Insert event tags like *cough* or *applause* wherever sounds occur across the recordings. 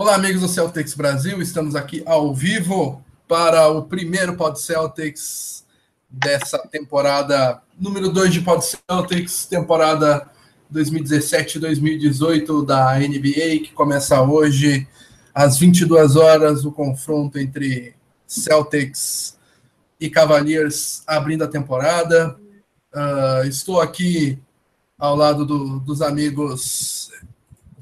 Olá, amigos do Celtics Brasil, estamos aqui ao vivo para o primeiro Pod Celtics dessa temporada número 2 de Pod Celtics, temporada 2017-2018 da NBA, que começa hoje às 22 horas, o confronto entre Celtics e Cavaliers abrindo a temporada. Uh, estou aqui ao lado do, dos amigos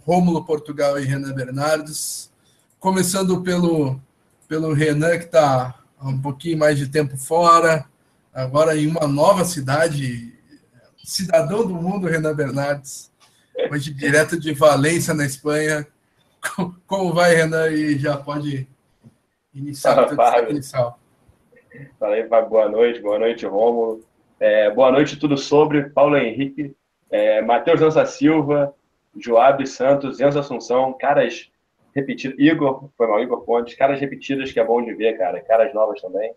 Rômulo Portugal e Renan Bernardes, começando pelo, pelo Renan, que está um pouquinho mais de tempo fora, agora em uma nova cidade, cidadão do mundo, Renan Bernardes, hoje direto de Valência, na Espanha. Como vai, Renan? E já pode iniciar Fala, inicial. Fala aí, boa noite, boa noite, Rômulo. É, boa noite, tudo sobre Paulo Henrique, é, Matheus Lança Silva, Joab Santos, Enzo Assunção, caras repetidos, Igor, foi mal, Igor Pontes, caras repetidas que é bom de ver, cara, caras novas também.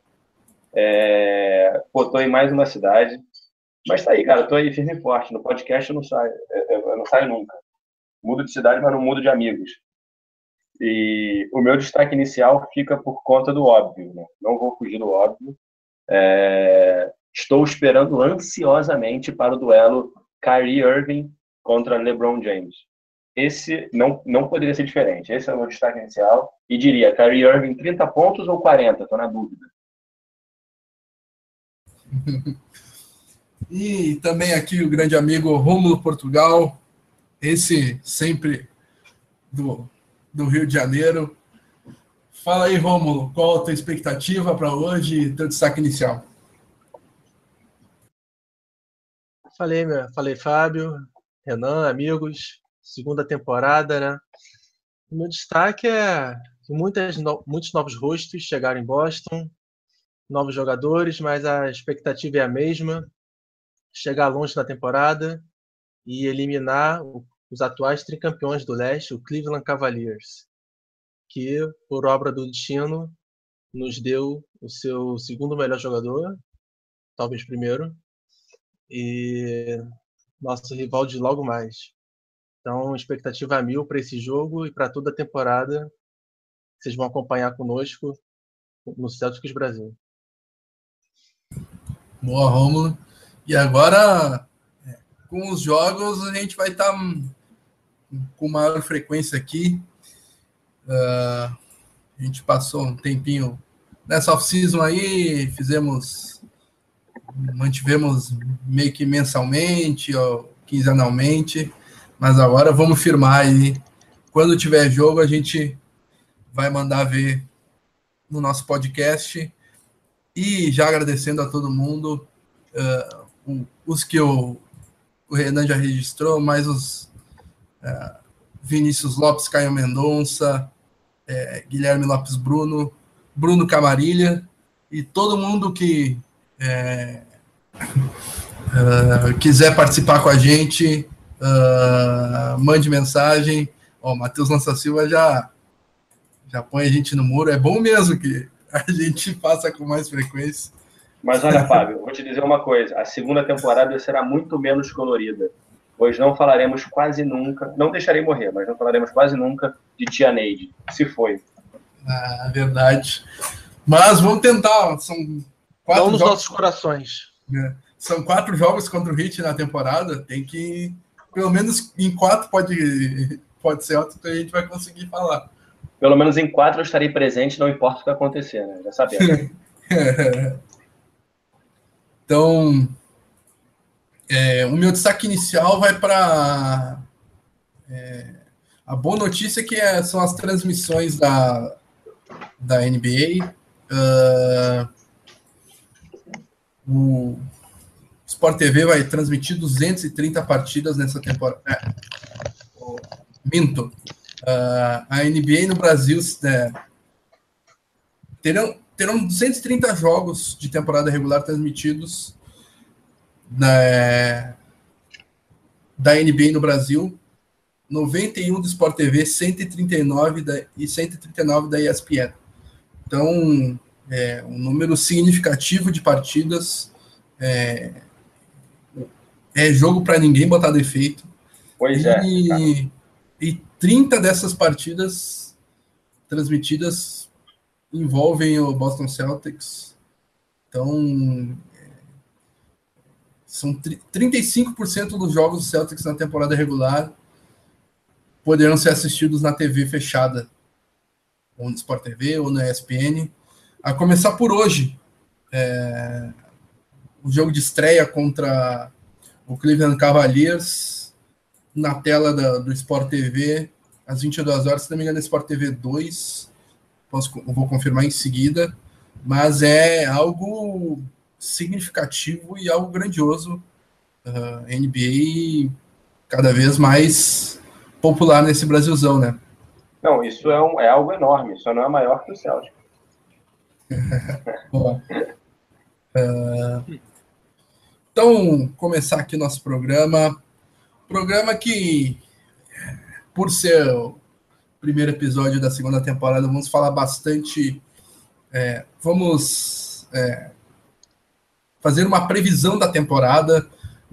É, pô, tô em mais uma cidade, mas tá aí, cara, tô aí firme e forte. No podcast eu não saio, eu não saio nunca. Mudo de cidade, mas não mudo de amigos. E o meu destaque inicial fica por conta do óbvio, né? Não vou fugir do óbvio. É... Estou esperando ansiosamente para o duelo Kyrie Irving contra LeBron James. Esse não, não poderia ser diferente. Esse é o meu destaque inicial. E diria, Kyrie Irving 30 pontos ou 40? Estou na dúvida. *laughs* e também aqui o grande amigo Rômulo Portugal, esse sempre do do Rio de Janeiro. Fala aí, Rômulo, qual a tua expectativa para hoje e teu destaque inicial? Falei, meu, falei, Fábio, Renan, amigos, segunda temporada, né? O meu destaque é que muitas, muitos novos rostos chegaram em Boston, novos jogadores, mas a expectativa é a mesma: chegar longe na temporada e eliminar os atuais tricampeões do leste, o Cleveland Cavaliers, que, por obra do destino, nos deu o seu segundo melhor jogador, talvez primeiro, e nosso rival de logo mais. Então, expectativa a mil para esse jogo e para toda a temporada. Vocês vão acompanhar conosco no Celtics Brasil. Boa, Romulo. E agora, é, com os jogos, a gente vai estar tá com maior frequência aqui. Uh, a gente passou um tempinho nessa off-season aí, fizemos, mantivemos meio que mensalmente ou quinzenalmente, mas agora vamos firmar aí. Quando tiver jogo, a gente vai mandar ver no nosso podcast. E já agradecendo a todo mundo, uh, os que o, o Renan já registrou, mais os é, Vinícius Lopes, Caio Mendonça, é, Guilherme Lopes Bruno, Bruno Camarilha e todo mundo que é, uh, quiser participar com a gente, uh, mande mensagem. Ó, Matheus Lança Silva já, já põe a gente no muro. É bom mesmo que a gente faça com mais frequência. Mas olha, Fábio, vou te dizer uma coisa: a segunda temporada será muito menos colorida pois não falaremos quase nunca, não deixarei morrer, mas não falaremos quase nunca de Tia Neide. Se foi. Ah, verdade. Mas vamos tentar. São quatro não nos jogos... nossos corações. É. São quatro jogos contra o Hit na temporada. Tem que, pelo menos em quatro pode, pode ser outro que a gente vai conseguir falar. Pelo menos em quatro eu estarei presente, não importa o que acontecer, né? Já sabemos. é. *laughs* Então, é, o meu destaque inicial vai para é, a boa notícia que é, são as transmissões da, da NBA. Uh, ah, o Sport TV vai transmitir 230 partidas nessa temporada. É, minto. Uh, a NBA no Brasil é, terão, terão 230 jogos de temporada regular transmitidos da, da NBA no Brasil, 91 do Sport TV, 139 da, e 139 da ESPN. Então, é um número significativo de partidas. É, é jogo para ninguém botar defeito. Pois é. E, e 30 dessas partidas transmitidas envolvem o Boston Celtics. Então, são 35% dos jogos do Celtics na temporada regular poderão ser assistidos na TV fechada, ou no Sport TV, ou na ESPN. A começar por hoje, é, o jogo de estreia contra o Cleveland Cavaliers na tela da, do Sport TV às 22 horas, se não me engano, é Sport TV 2. Posso, vou confirmar em seguida, mas é algo significativo e algo grandioso. Uh, NBA cada vez mais popular nesse Brasilzão, né? Não, isso é, um, é algo enorme, só não é maior que o Celtic. *laughs* uh, então, começar aqui nosso programa. Programa que, por ser o primeiro episódio da segunda temporada, vamos falar bastante. É, vamos é, fazer uma previsão da temporada,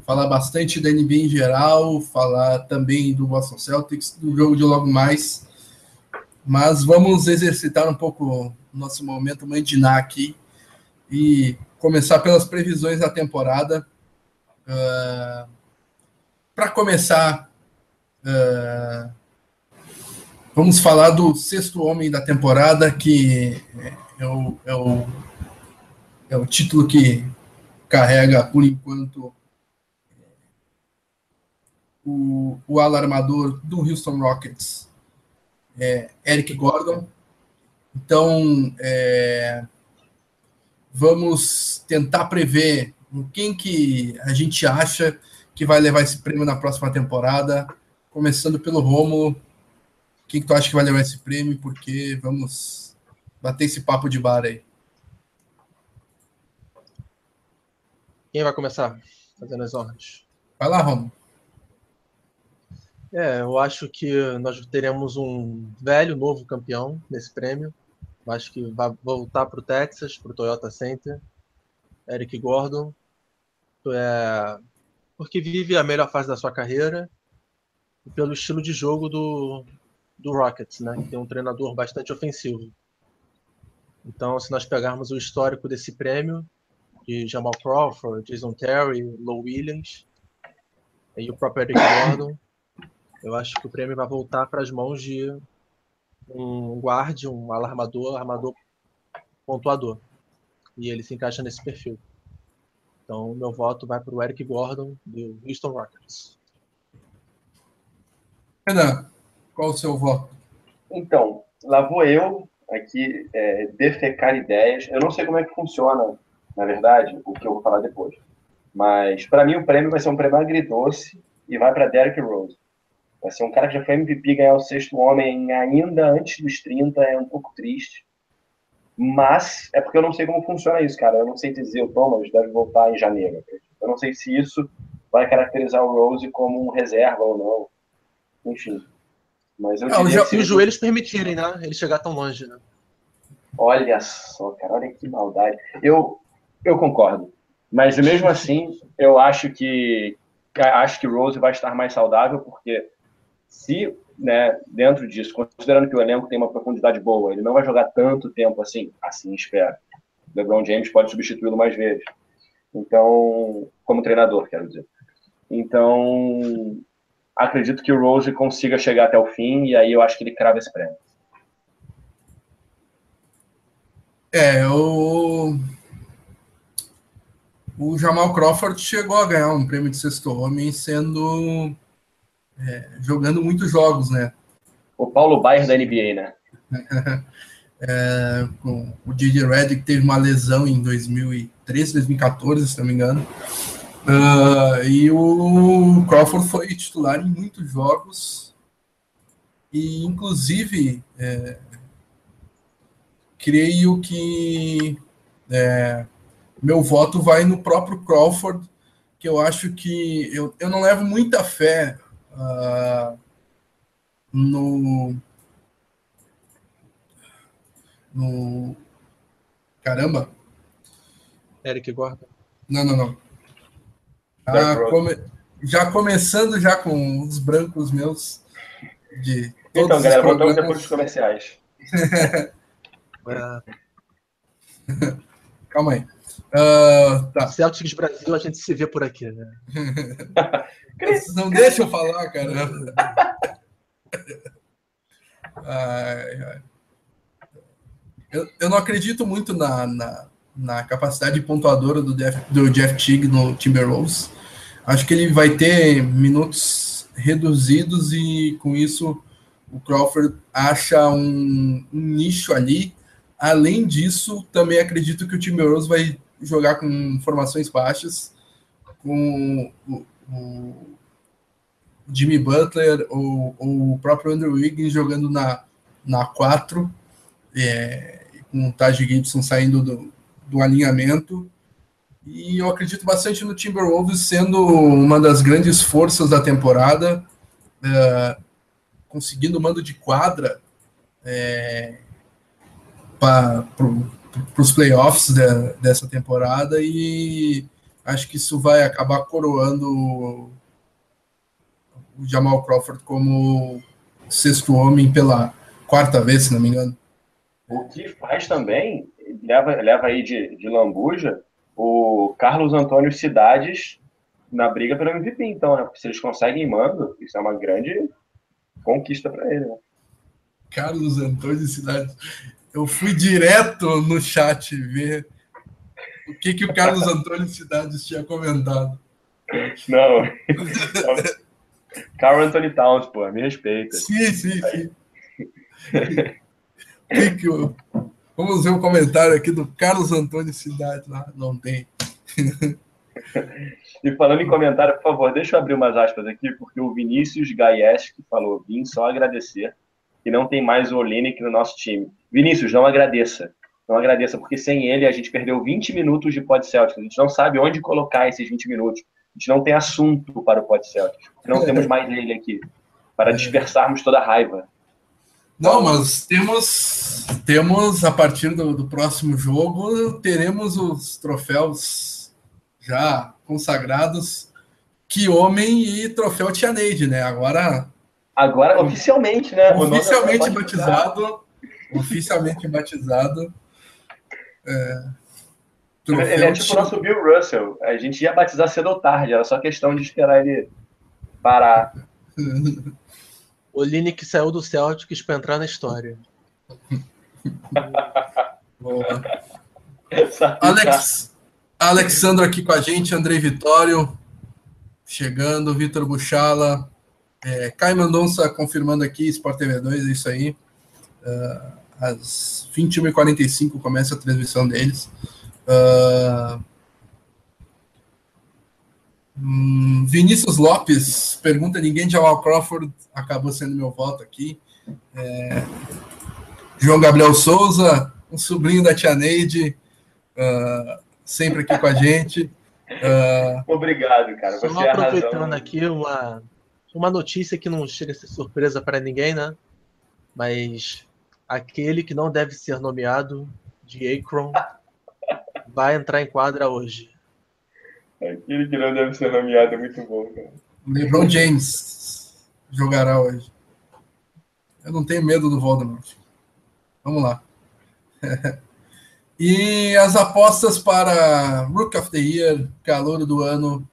falar bastante da NBA em geral, falar também do Boston Celtics, do jogo de logo mais. Mas vamos exercitar um pouco nosso momento mandinar aqui e começar pelas previsões da temporada. Uh, Para começar, uh, vamos falar do sexto homem da temporada, que é o, é o, é o título que carrega, por enquanto, o, o alarmador do Houston Rockets, é, Eric Gordon. Então, é, vamos tentar prever quem que a gente acha que vai levar esse prêmio na próxima temporada, começando pelo Rômulo. Quem que tu acha que vai levar esse prêmio? Porque vamos bater esse papo de bar aí. Quem vai começar fazendo as honras? Vai lá, Romo. É, eu acho que nós teremos um velho novo campeão nesse prêmio. Eu acho que vai voltar para o Texas, para o Toyota Center. Eric Gordon. É, porque vive a melhor fase da sua carreira e pelo estilo de jogo do, do Rockets, né? Que tem um treinador bastante ofensivo. Então, se nós pegarmos o histórico desse prêmio, de Jamal Crawford, Jason Terry, Low Williams e o próprio Eric Gordon. Eu acho que o prêmio vai voltar para as mãos de um guarde, um alarmador, armador pontuador. E ele se encaixa nesse perfil. Então, meu voto vai para o Eric Gordon, do Houston Rockets. Renan, qual o seu voto? Então, lá vou eu aqui é, defecar ideias. Eu não sei como é que funciona na verdade, o que eu vou falar depois. Mas, para mim, o prêmio vai ser um prêmio agridoce e vai para Derrick Rose. Ser um cara que já foi MVP, ganhar o sexto homem ainda antes dos 30, é um pouco triste. Mas é porque eu não sei como funciona isso, cara. Eu não sei dizer, o Thomas deve voltar em janeiro. Eu não sei se isso vai caracterizar o Rose como um reserva ou não. Enfim. Mas eu se os joelhos permitirem, né? Ele chegar tão longe, né? Olha só, cara, olha que maldade. Eu, eu concordo. Mas mesmo *laughs* assim, eu acho que acho que Rose vai estar mais saudável, porque se, né, dentro disso, considerando que o elenco tem uma profundidade boa, ele não vai jogar tanto tempo assim, assim espero. LeBron James pode substituí-lo mais vezes. Então, como treinador, quero dizer. Então, acredito que o Rose consiga chegar até o fim e aí eu acho que ele crava esse prêmio. É, o o Jamal Crawford chegou a ganhar um prêmio de sexto homem sendo é, jogando muitos jogos, né? O Paulo Baier da NBA, né? *laughs* é, o DJ Redick teve uma lesão em 2013, 2014, se não me engano. Uh, e o Crawford foi titular em muitos jogos. E, inclusive, é, creio que é, meu voto vai no próprio Crawford, que eu acho que eu, eu não levo muita fé uh, no, no. Caramba! Eric Gordon. Não, não, não. Ah, come, já começando já com os brancos meus de Então, galera, voltamos depois dos comerciais. *laughs* Calma aí. Ah, tá. Celtics Brasil, a gente se vê por aqui, né? *laughs* Vocês não deixam eu falar, caramba. *laughs* Ai, ai. Eu, eu não acredito muito na, na, na capacidade pontuadora do Jeff, do Jeff Teague no Timberwolves. Acho que ele vai ter minutos reduzidos e com isso o Crawford acha um, um nicho ali. Além disso, também acredito que o Timberwolves vai jogar com formações baixas, com o, o Jimmy Butler ou, ou, o próprio Andrew Wiggins jogando na, na 4, é, com o Taj Gibson saindo do, do alinhamento. E eu acredito bastante no Timberwolves sendo uma das grandes forças da temporada, é, conseguindo mando de quadra é, para os playoffs de, dessa temporada e acho que isso vai acabar coroando o Jamal Crawford como sexto homem pela quarta vez, se não me engano. O que faz também, leva, leva aí de, de lambuja, o Carlos Antônio Cidades na briga pelo MVP, então, né? Se eles conseguem mando, isso é uma grande conquista para ele, né? Carlos Antônio Cidades. Eu fui direto no chat ver o que, que o Carlos Antônio Cidades tinha comentado. Não. *laughs* Carl Anthony Towns, pô, me respeita. Sim, sim, sim. que que eu... Vamos ver o um comentário aqui do Carlos Antônio Cidade lá. Não tem. e falando em comentário, por favor, deixa eu abrir umas aspas aqui, porque o Vinícius Gaies que falou: vim só agradecer que não tem mais o Olinick no nosso time. Vinícius, não agradeça. Não agradeça, porque sem ele a gente perdeu 20 minutos de Pod Celtics. A gente não sabe onde colocar esses 20 minutos. A gente não tem assunto para o Pod Celtics. Não temos mais ele aqui para dispersarmos toda a raiva. Não, mas temos, temos a partir do, do, próximo jogo, teremos os troféus já consagrados. Que homem e troféu Tia Neide, né? Agora. Agora, oficialmente, né? Oficialmente batizado. Oficialmente batizado. É, ele é tipo o nosso Bill Russell. A gente ia batizar cedo ou tarde, era só questão de esperar ele parar. O Linick saiu do Celtics para entrar na história. *laughs* Alex, Alexandre aqui com a gente, Andrei Vitório chegando, Vitor Buchala, é, Caio Mendonça confirmando aqui, Sport TV 2, é isso aí. Uh, às 21h45 começa a transmissão deles. Uh, Hum, Vinícius Lopes pergunta: ninguém de Jamal Crawford acabou sendo meu voto aqui. É, João Gabriel Souza, um sobrinho da Tia Neide, uh, sempre aqui com a gente. Uh, Obrigado, cara. Você Só aproveitando aqui uma, uma notícia que não chega a ser surpresa para ninguém, né? Mas aquele que não deve ser nomeado de Akron *laughs* vai entrar em quadra hoje. Aquele que não deve ser nomeado é muito bom, cara. LeBron James jogará hoje. Eu não tenho medo do Voldemort. Vamos lá. *laughs* e as apostas para Rook of the Year, calor do ano.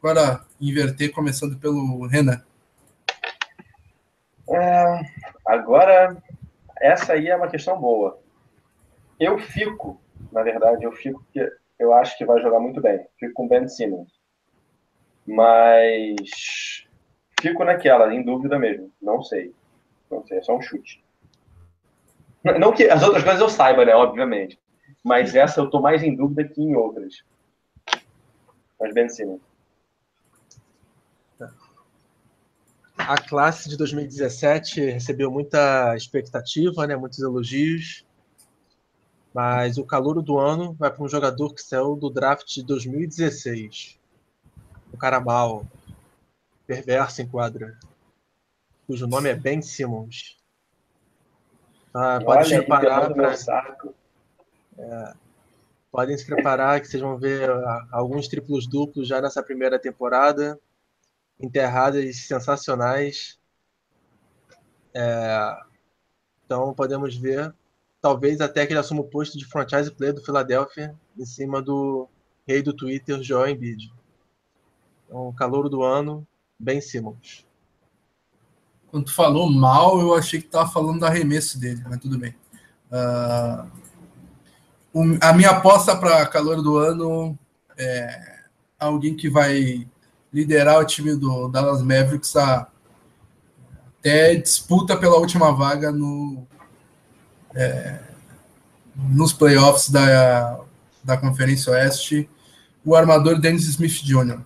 Agora inverter, começando pelo Renan. É, agora, essa aí é uma questão boa. Eu fico, na verdade, eu fico que eu acho que vai jogar muito bem. Fico com Ben Simmons. Mas fico naquela, em dúvida mesmo. Não sei. Não sei, é só um chute. Não que as outras coisas eu saiba, né? Obviamente. Mas essa eu tô mais em dúvida que em outras. Mas Ben Simmons. A classe de 2017 recebeu muita expectativa, né? Muitos elogios. Mas o calor do ano vai para um jogador que saiu do draft de 2016. O cara mal, perverso em quadra, cujo nome é Ben Simmons. Ah, pode se preparar para. É, podem se preparar que vocês vão ver ah, alguns triplos duplos já nessa primeira temporada. Enterradas sensacionais. É, Então podemos ver, talvez até que ele assuma o posto de franchise player do Philadelphia em cima do rei do Twitter, Joel Embiid. Então, calor do ano, Ben Simmons. Quando tu falou mal, eu achei que tava falando do arremesso dele, mas tudo bem. Uh, a minha aposta para calor do ano é alguém que vai liderar o time do Dallas Mavericks a, até disputa pela última vaga no, é, nos playoffs da, da Conferência Oeste, o armador Dennis Smith Jr.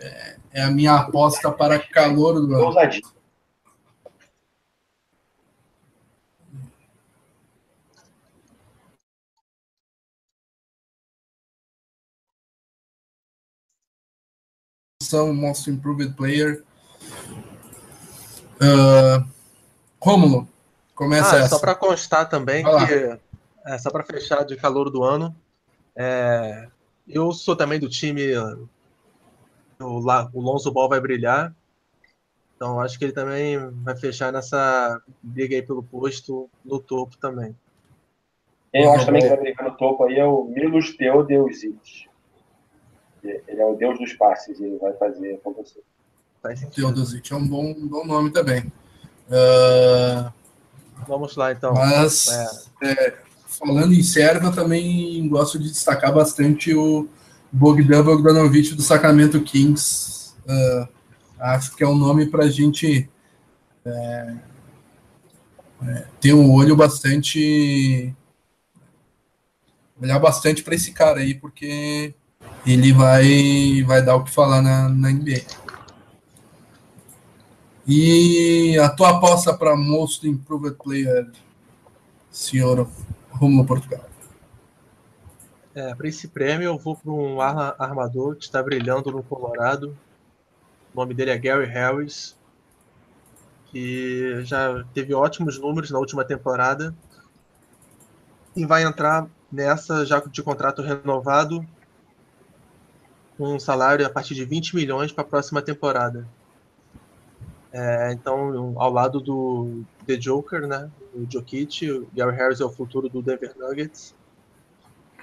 É, é a minha aposta para calor do ano. São Most Improved Player. Uh, Rômulo, começa ah, essa. Só para constar também que, é, só para fechar de calor do ano, é, eu sou também do time. O, o Lonzo Ball vai brilhar. Então acho que ele também vai fechar nessa briga aí pelo posto no topo também. Eu acho também que vai brigar no topo aí é o Milos Teodeusic. Ele é o deus dos passes e ele vai fazer acontecer. Teodosic é um bom, um bom nome também. Uh... Vamos lá, então. Mas, é. É, falando em Sérvia, também gosto de destacar bastante o Bogdan Bogdanovic do Sacramento Kings. Uh, acho que é um nome para a gente é, é, ter um olho bastante. olhar bastante para esse cara aí, porque ele vai, vai dar o que falar na, na NBA. E a tua aposta para Most Improved Player, senhor Romulo Portugal? É, para esse prêmio eu vou para um armador que está brilhando no Colorado. O nome dele é Gary Harris, que já teve ótimos números na última temporada e vai entrar nessa já de contrato renovado um salário a partir de 20 milhões para a próxima temporada. É, então, ao lado do The Joker, né, o Jokic, o Gary Harris é o futuro do Denver Nuggets.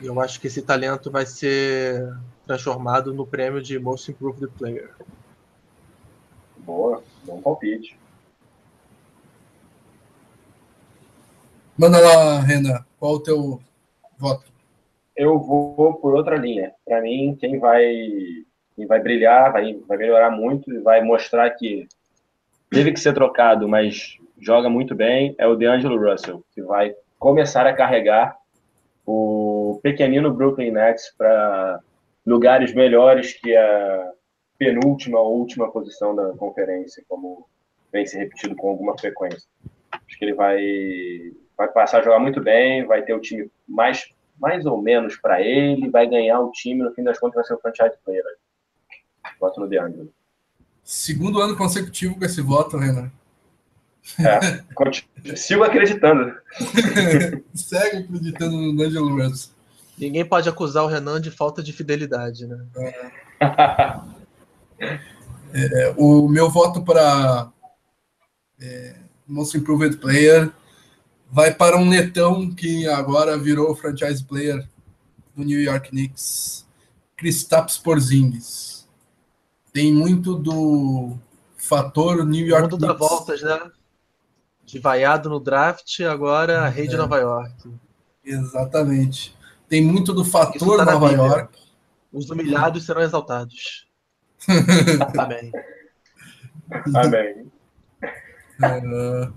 E eu acho que esse talento vai ser transformado no prêmio de Most Improved Player. Boa, bom palpite. Manda lá, Renan, qual o teu voto? Eu vou por outra linha. Para mim, quem vai, quem vai brilhar, vai, vai melhorar muito e vai mostrar que teve que ser trocado, mas joga muito bem, é o DeAngelo Russell, que vai começar a carregar o pequenino Brooklyn Nets para lugares melhores que a penúltima ou última posição da conferência, como vem se repetido com alguma frequência. Acho que ele vai, vai passar a jogar muito bem, vai ter o time mais mais ou menos para ele, vai ganhar o time, no fim das contas vai ser o franchise player. Voto no DeAngelo. Segundo ano consecutivo com esse voto, Renan. É, sigo acreditando. *laughs* Segue acreditando no DeAngelo Russell. Ninguém pode acusar o Renan de falta de fidelidade, né? É. é, o meu voto para é, Most Improved Player vai para um netão que agora virou franchise player do New York Knicks, Kristaps Porzingis. Tem muito do fator New York Knicks. Mundo voltas, né? De vaiado no draft, agora a rede é. Nova York. Exatamente. Tem muito do fator tá Nova York. Os humilhados serão exaltados. Amém. Amém. Uh,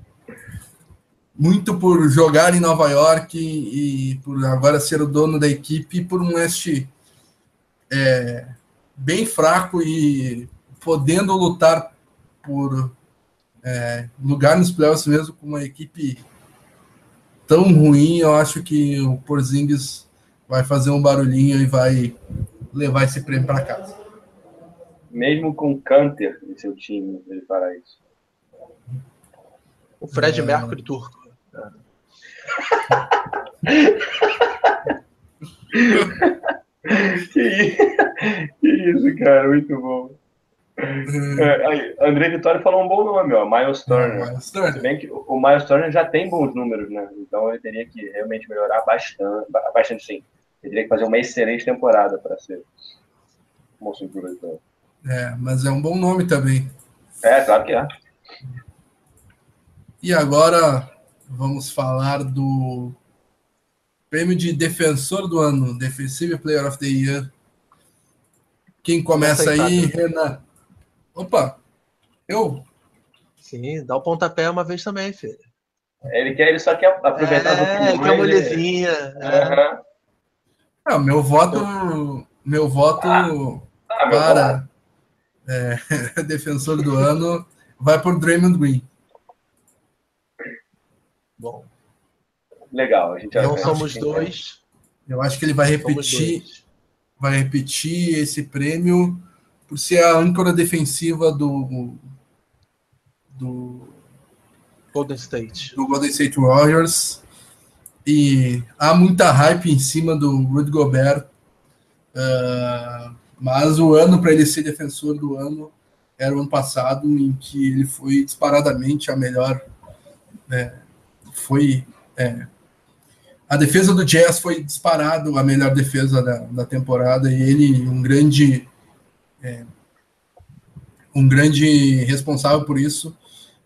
muito por jogar em Nova York e, por agora ser o dono da equipe, por um este é, bem fraco e podendo lutar por é, lugar nos playoffs mesmo com uma equipe tão ruim, eu acho que o Porzingis vai fazer um barulhinho e vai levar esse prêmio para casa. Mesmo com Canter em seu time, ele fará isso. O Fred é... Mercury turco *laughs* que, isso, cara, muito bom. É, aí, André Vitória falou um bom nome, ó, Miles Turner. Miles Turner. Se bem que o Miles Turner já tem bons números, né? Então ele teria que realmente melhorar bastante, bastante sim. Ele teria que fazer uma excelente temporada para ser moço então. É, mas é um bom nome também. É, claro que é. E agora vamos falar do prêmio de defensor do ano, Defensive Player of the Year. Quem começa aí, Renan? Opa, eu? Sim, dá o pontapé uma vez também, filho. Ele quer, ele só quer aproveitar é, do que é molezinha. É. Uhum. Ah, meu voto, meu voto ah, ah, para é, *laughs* defensor do ano vai por Draymond Green. Bom. Legal, a gente Não somos dois. Eu acho que ele vai repetir, vai repetir esse prêmio por ser a âncora defensiva do do Golden State. Do Golden State Warriors. E há muita hype em cima do Rudy Gobert. Uh, mas o ano para ele ser defensor do ano era o ano passado, em que ele foi disparadamente a melhor. É, foi. É, a defesa do Jazz foi disparado a melhor defesa da, da temporada e ele um grande é, um grande responsável por isso.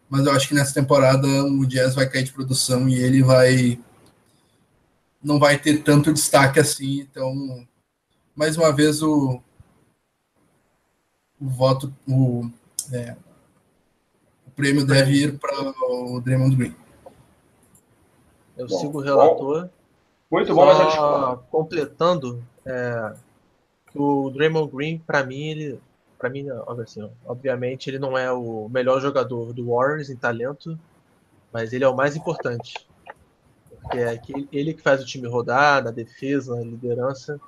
Mas eu acho que nessa temporada o Jazz vai cair de produção e ele vai não vai ter tanto destaque assim. Então, mais uma vez o o voto, o, é, o prêmio deve ir para o Draymond Green. Eu bom, sigo o relator. Bom. Muito bom, mas completando, é, o Draymond Green, para mim, ele, para mim, assim, obviamente, ele não é o melhor jogador do Warriors em talento, mas ele é o mais importante. Porque é ele que faz o time rodar na defesa, na liderança.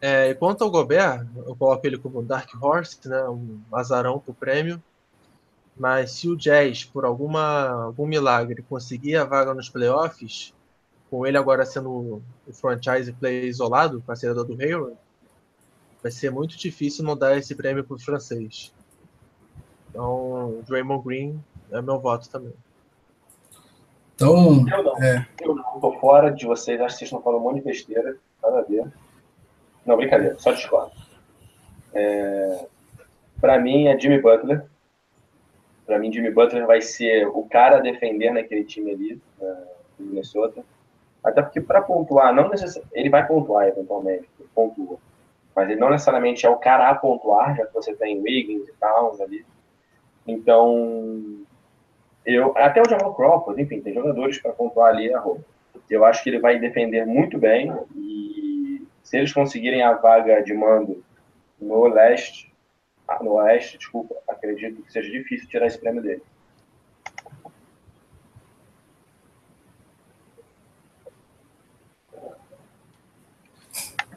É, quanto ao Gobert, eu coloco ele como Dark Horse, né, um azarão para o prêmio. Mas se o Jazz, por alguma, algum milagre, conseguir a vaga nos playoffs, com ele agora sendo o franchise player isolado, parceiro do Hayward, vai ser muito difícil não dar esse prêmio para o francês. Então, Draymond Green é meu voto também. Então, eu não. É... Eu não tô fora de vocês, acho que vocês estão falando um monte de besteira, nada a ver. Não, brincadeira, só discordo. É... Para mim é Jimmy Butler. Para mim, Jimmy Butler vai ser o cara a defender naquele time ali, uh, do Minnesota. Até porque para pontuar, não necessariamente, ele vai pontuar eventualmente, pontua. Mas ele não necessariamente é o cara a pontuar, já que você tem Wiggins e Towns ali. Então, eu, até o Jamal Crawford, enfim, tem jogadores para pontuar ali a roupa. Eu acho que ele vai defender muito bem e se eles conseguirem a vaga de mando no leste, no oeste, desculpa, acredito que seja difícil tirar esse prêmio dele.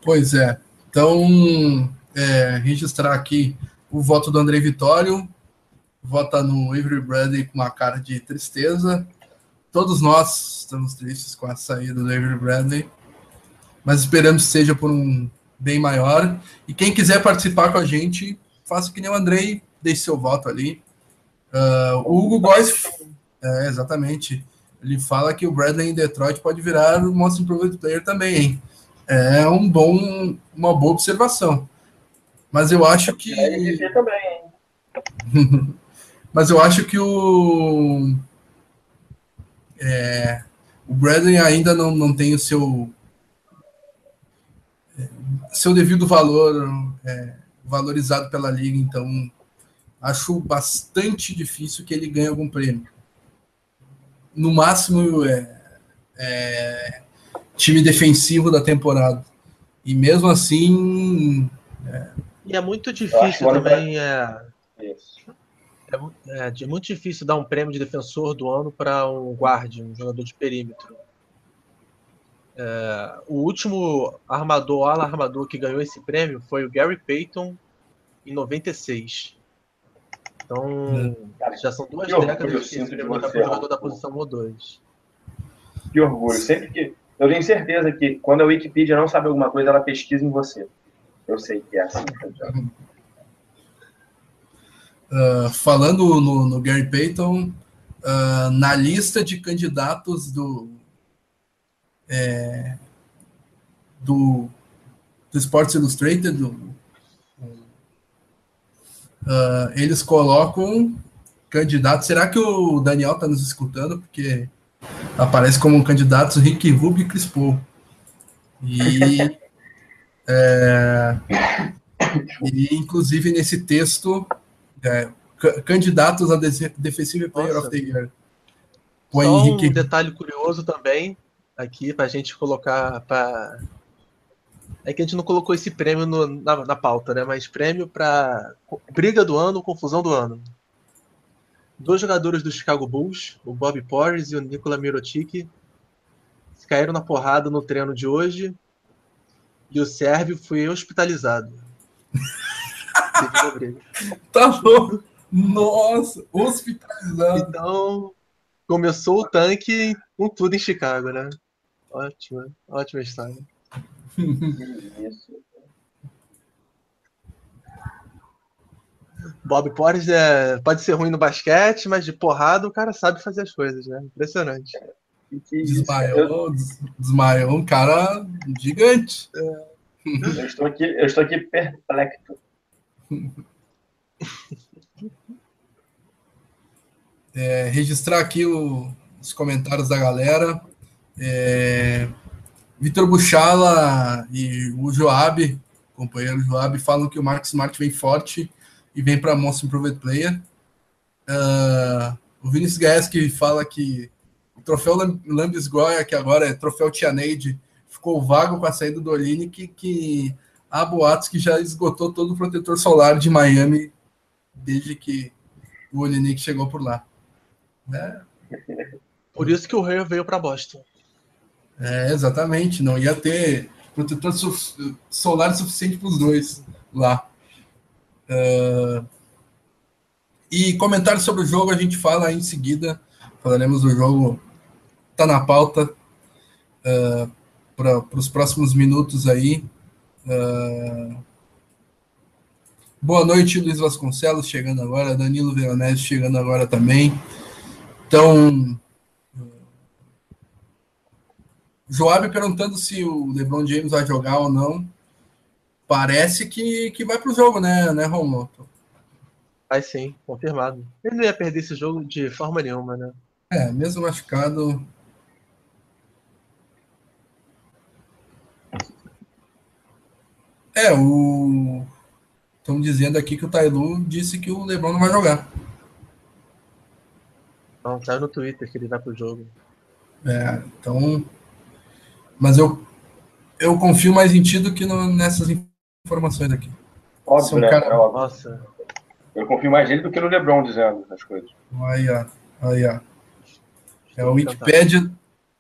Pois é. Então, é, registrar aqui o voto do André Vitório, vota no Avery Bradley com uma cara de tristeza. Todos nós estamos tristes com a saída do Avery Bradley mas esperamos que seja por um bem maior. E quem quiser participar com a gente, faça que nem o Andrei, deixe seu voto ali. Uh, o Hugo Góes, é, exatamente, ele fala que o Bradley em Detroit pode virar o Most Improved Player também, hein? É um bom, uma boa observação. Mas eu acho que. É, também, *laughs* Mas eu acho que o. É, o Bradley ainda não, não tem o seu seu devido valor é, valorizado pela liga, então acho bastante difícil que ele ganhe algum prêmio. No máximo é, é time defensivo da temporada. E mesmo assim. É... E é muito difícil também. É... É, é, muito difícil dar um prêmio de defensor do ano para um guarda, um jogador de perímetro. É, o último armador, ala armador que ganhou esse prêmio foi o Gary Payton em 96. Então, Cara, já são duas décadas que prêmio está para jogador da posição O2. Que orgulho. Sempre que. Eu tenho certeza que quando a Wikipedia não sabe alguma coisa, ela pesquisa em você. Eu sei que é assim. uh, falando no, no, Gary Payton, uh, na lista de candidatos do, é, do, do Sports Illustrated, do, uh, eles colocam candidatos. Será que o Daniel está nos escutando? Porque aparece como candidatos Rick Rubio e Chris Paul. E, *laughs* é, e inclusive nesse texto, é, candidatos a Defensive Player Nossa. of the Year. Só Henrique... um detalhe curioso também aqui para a gente colocar para é que a gente não colocou esse prêmio no, na, na, pauta, né? Mas prêmio para briga do ano, confusão do ano. Dois jogadores do Chicago Bulls, o Bob Porres e o Nikola Mirotic, caíram na porrada no treino de hoje e o Sérvio foi hospitalizado. *laughs* tá louco? Nossa, hospitalizado. Então, começou o tanque com tudo em Chicago, né? Ótima, ótima história. Bob Porres é, pode ser ruim no basquete, mas de porrada o cara sabe fazer as coisas, né? Impressionante. Desmaiou, desmaiou um cara gigante. É. Eu estou aqui, eu estou aqui perplexo. É, registrar aqui o, os comentários da galera. É, Vitor Buchala e o Joab, companheiro Joab, falam que o Marcos Smart vem forte e vem para Most Improved Player. Uh, o Vinícius Gaeschi fala que o troféu Lambis Goya, que agora é troféu Tianeide, ficou vago com a saída do Oline, que, que há boatos que já esgotou todo o protetor solar de Miami desde que o Olinick chegou por lá. Né? Por isso que o Rei veio para Boston. É, exatamente. Não ia ter protetor solar suficiente para os dois lá. Uh, e comentários sobre o jogo a gente fala em seguida. Falaremos do jogo. Tá na pauta uh, para os próximos minutos aí. Uh, boa noite, Luiz Vasconcelos chegando agora, Danilo Veronese chegando agora também. Então, Joab perguntando se o LeBron James vai jogar ou não. Parece que, que vai para o jogo, né, né, Romulo? Vai sim, confirmado. Ele não ia perder esse jogo de forma nenhuma, né? É, mesmo machucado. É, o. Estão dizendo aqui que o Tailu disse que o Lebron não vai jogar. Não, saiu no Twitter que ele vai pro jogo. É, então mas eu, eu confio mais em ti do que no, nessas informações aqui. Óbvio, né? Cara... Nossa. Eu confio mais nele do que no LeBron dizendo as coisas. Aí, ó. Aí, ó. É o Wikipedia,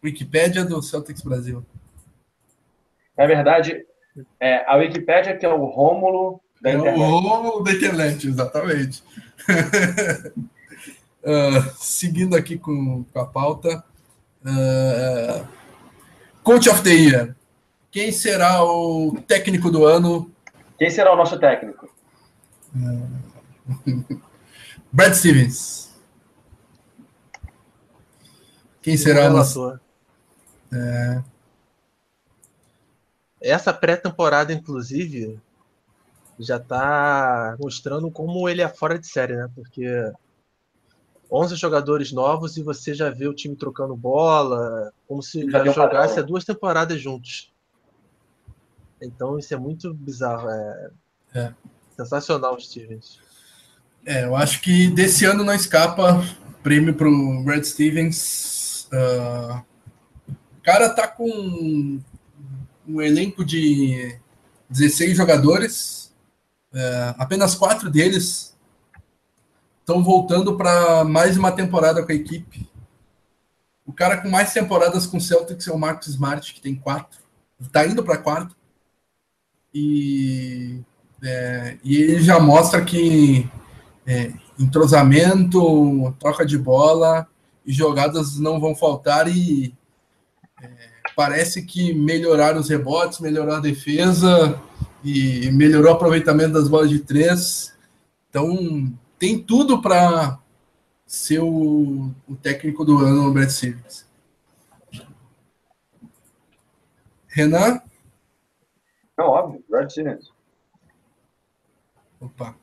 Wikipedia do Celtics Brasil. Na verdade, é, a Wikipedia que é o Rômulo da é internet. O Rômulo da internet, exatamente. uh, *laughs* seguindo aqui com, com a pauta. Uh, Coach of the Year. Quem será o técnico do ano? Quem será o nosso técnico? *laughs* Brad Stevens. Quem será o nosso? É... Essa pré-temporada, inclusive, já está mostrando como ele é fora de série, né? Porque 11 jogadores novos e você já vê o time trocando bola, como se já, já jogasse há duas temporadas juntos. Então isso é muito bizarro. É, é. sensacional, Stevens. É, eu acho que desse ano não escapa prêmio para o Brad Stevens. Uh, o cara tá com um elenco de 16 jogadores, uh, apenas quatro deles estão voltando para mais uma temporada com a equipe. O cara com mais temporadas com o Celtics é o Marcos Smart, que tem quatro. Está indo para quatro. E, é, e ele já mostra que é, entrosamento, troca de bola e jogadas não vão faltar. E é, parece que melhoraram os rebotes, melhorou a defesa e melhorou o aproveitamento das bolas de três. Então, tem tudo para ser o, o, técnico do ano no Brad Stevens. Renan? Não, óbvio, Brad Stevens. Opa.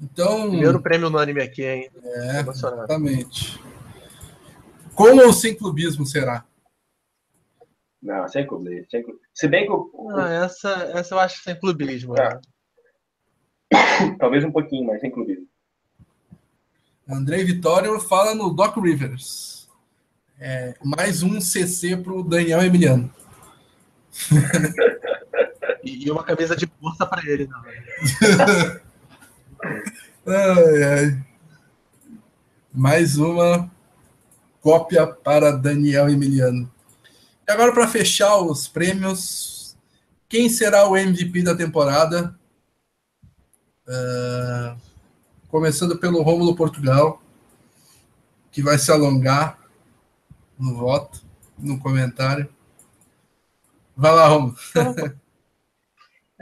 Então. Primeiro prêmio unânime aqui, hein? É, exatamente. Com ou sem clubismo será? Não, sem clubismo. Sem clubismo. Se bem que. O... Ah, essa, essa eu acho sem clubismo. É. Né? *coughs* Talvez um pouquinho, mas sem clubismo. André Vitório fala no Doc Rivers. É, mais um CC para o Daniel Emiliano. *laughs* e uma camisa de força para ele, não. *laughs* ai, ai. Mais uma cópia para Daniel Emiliano. E agora, para fechar os prêmios, quem será o MVP da temporada? Uh, começando pelo Rômulo Portugal, que vai se alongar no voto, no comentário. Vai lá, Rômulo. *laughs*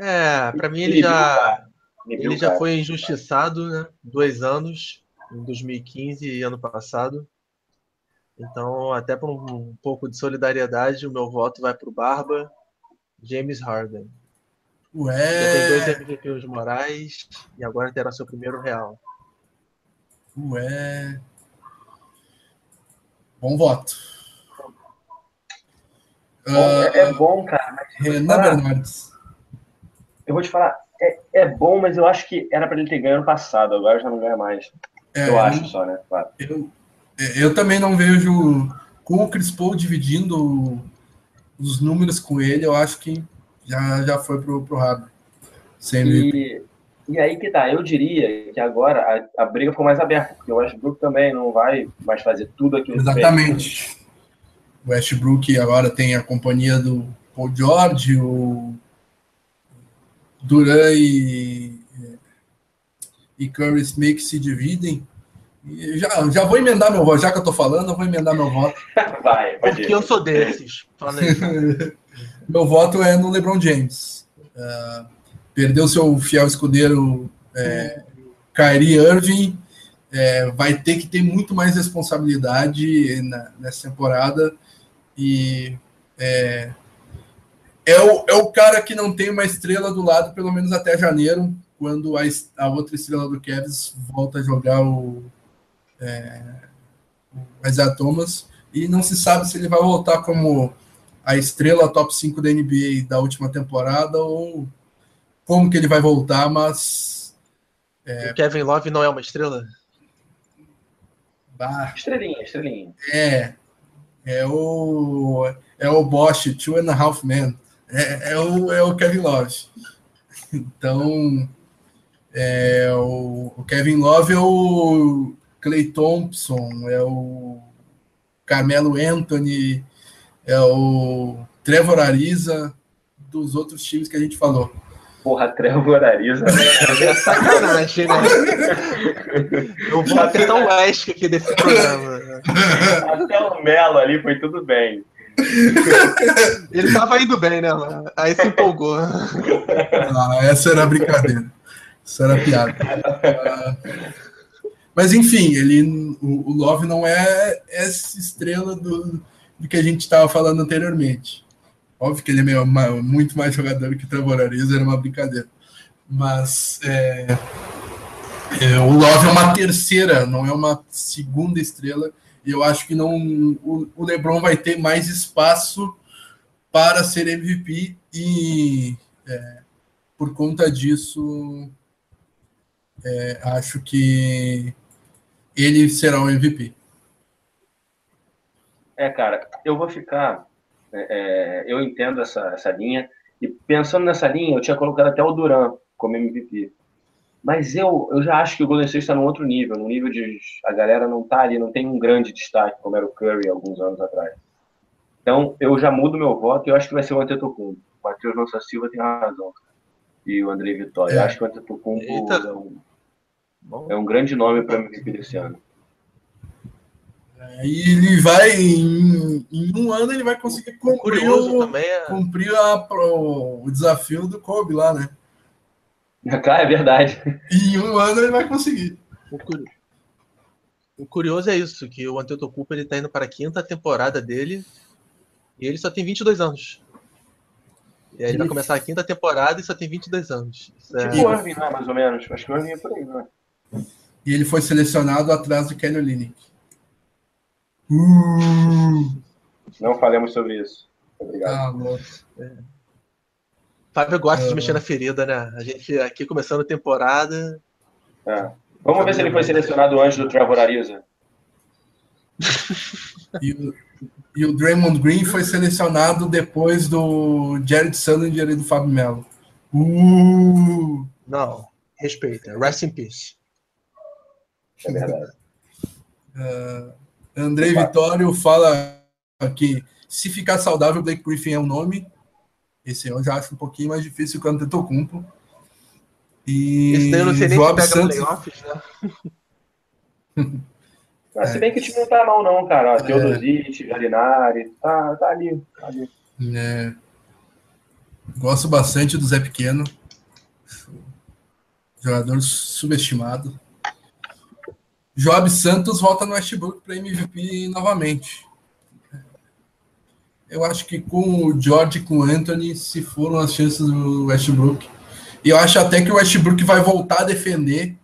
É, para mim ele já ele já foi injustiçado, né? Dois anos, em 2015 e ano passado. Então, até por um, um pouco de solidariedade, o meu voto vai para o Barba, James Harden. Ué! Já tem dois MVPs morais e agora terá seu primeiro real. Ué! Bom voto. Bom, uh, é, bom, cara. Renan Bernardes. Eu vou te falar, é, é bom, mas eu acho que era para ele ter ganho ano passado, agora já não ganha mais. É, eu acho só, né? Claro. Eu, eu também não vejo com o Chris Paul dividindo os números com ele, eu acho que já, já foi pro, pro rabo. Sem e, e aí que tá, eu diria que agora a, a briga ficou mais aberta, porque o Westbrook também não vai mais fazer tudo aquilo Exatamente. que O Westbrook agora tem a companhia do Paul George, o Duran e, e Curry Smith se dividem. E já, já vou emendar meu voto, já que eu tô falando, eu vou emendar meu voto. *laughs* Vai, Porque eu sou desses. *laughs* meu voto é no LeBron James. Uh, perdeu seu fiel escudeiro é, Kyrie Irving. É, vai ter que ter muito mais responsabilidade na, nessa temporada. E é, é o, é o cara que não tem uma estrela do lado, pelo menos até janeiro, quando a, a outra estrela do Cavs volta a jogar o, é, o Isaiah Thomas. E não se sabe se ele vai voltar como a estrela top 5 da NBA da última temporada ou como que ele vai voltar, mas. É... O Kevin Love não é uma estrela? Bah. Estrelinha, estrelinha. É. É o. É o Bosch, Two and a Half Men é, é, o, é o Kevin Love. Então, é, o, o, Kevin Love é o Clay Thompson, é o Carmelo Anthony, é o Trevor Ariza, dos outros times que a gente falou. Porra, Trevor Ariza. é sacanagem, né? *laughs* Eu vou até o West aqui desse programa. Até o Melo ali foi tudo bem. Ele tava indo bem, né? Aí se empolgou. Ah, essa era a brincadeira. Isso era piada. Ah, mas enfim, ele, o, o, Love não é essa estrela do, do que a gente estava falando anteriormente. Óbvio que ele é meio, muito mais jogador que o Trevor era uma brincadeira. Mas é, é, o Love é uma terceira, não é uma segunda estrela eu acho que não o, o LeBron vai ter mais espaço para ser MVP e é, por conta disso é, acho que ele será o MVP. É, cara, eu vou ficar. É, é, eu entendo essa, essa linha. E pensando nessa linha, eu tinha colocado até o Duran como MVP. Mas eu, eu já acho que o Golden State está num outro nível, no nível de a galera não tá ali, não tem um grande destaque como era o Curry alguns anos atrás. Então eu já mudo meu voto e eu acho que vai ser o Antetokounmpo. O Matheus Nossa Silva tem razão. E o André Vitória. É. Eu acho que o Antetokounmpo é um, é um grande nome para MVP desse ano. É, e ele vai, em, em, um ano, ele vai conseguir cumprir, o, é... cumprir a, o desafio do Kobe lá, né? Claro, é verdade. E em um ano ele vai conseguir. O, curi... o curioso é isso, que o Antetokounmpo ele tá indo para a quinta temporada dele e ele só tem 22 anos. E aí ele vai começar a quinta temporada e só tem 22 anos. Isso é... Tipo o Irving, né? Mais ou menos. Acho que o Irving é por aí, né? E ele foi selecionado atrás do Kenny Linick. Uh! Não falemos sobre isso. Obrigado. Ah, é. Fábio gosta de mexer na ferida, né? A gente aqui começando a temporada. É. Vamos ver se ele foi selecionado antes do Trevor Ariza. e, o, e o Draymond Green foi selecionado depois do Jared Sullinger e do Fábio Melo. Uh! Não, respeita. Rest in peace. É verdade. Uh, Andrei Vitório fala que se ficar saudável, Blake Griffin é o um nome. Esse eu já acho um pouquinho mais difícil que o Antetokounmpo. E Esse daí eu não sei nem se pega Santos... playoffs, né? Mas, *laughs* se bem que o time não tá mal, não, cara. É. Teodosic, Galinari, tá, tá ali. Tá ali. É. Gosto bastante do Zé Pequeno. Jogador subestimado. Job Santos volta no Westbrook para MVP novamente. Eu acho que com o George e com o Anthony se foram as chances do Westbrook. E eu acho até que o Westbrook vai voltar a defender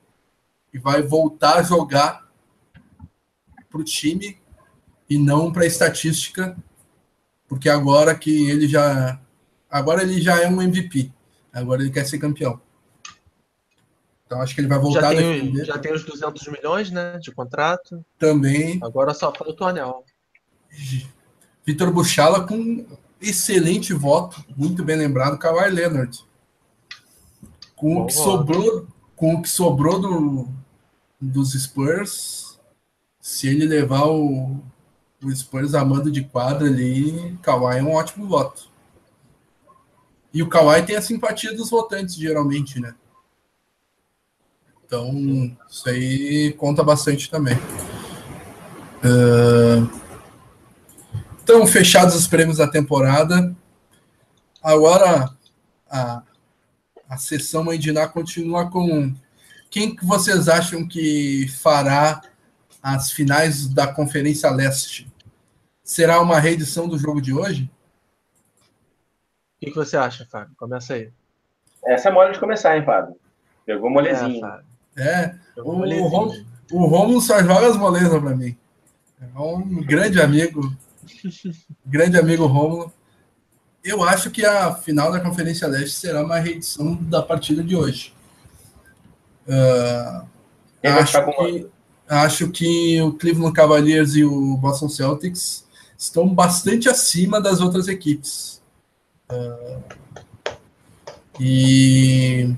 e vai voltar a jogar para o time e não para estatística, porque agora que ele já agora ele já é um MVP, agora ele quer ser campeão. Então acho que ele vai voltar já tem, a defender. Já tem os 200 milhões, né, de contrato. Também. Agora só falta o anel. Vitor Buchala com excelente voto, muito bem lembrado, Kawhi Leonard. Com o que sobrou, com o que sobrou do, dos Spurs, se ele levar o, o Spurs a mando de quadra ali, Kawhi é um ótimo voto. E o Kawhi tem a simpatia dos votantes, geralmente, né? Então, isso aí conta bastante também. Uh, Estão fechados os prêmios da temporada. Agora a, a sessão Mandiná continua com quem que vocês acham que fará as finais da Conferência Leste? Será uma reedição do jogo de hoje? O que, que você acha, Fábio? Começa aí. Essa é mole de começar, hein, Fábio? Pegou molezinho. É, é o, o Romulo só joga as molezas para mim. É um grande amigo *laughs* grande amigo Rômulo. Eu acho que a final da Conferência Leste será uma reedição da partida de hoje. Uh, acho, que, acho que o Cleveland Cavaliers e o Boston Celtics estão bastante acima das outras equipes. Uh, e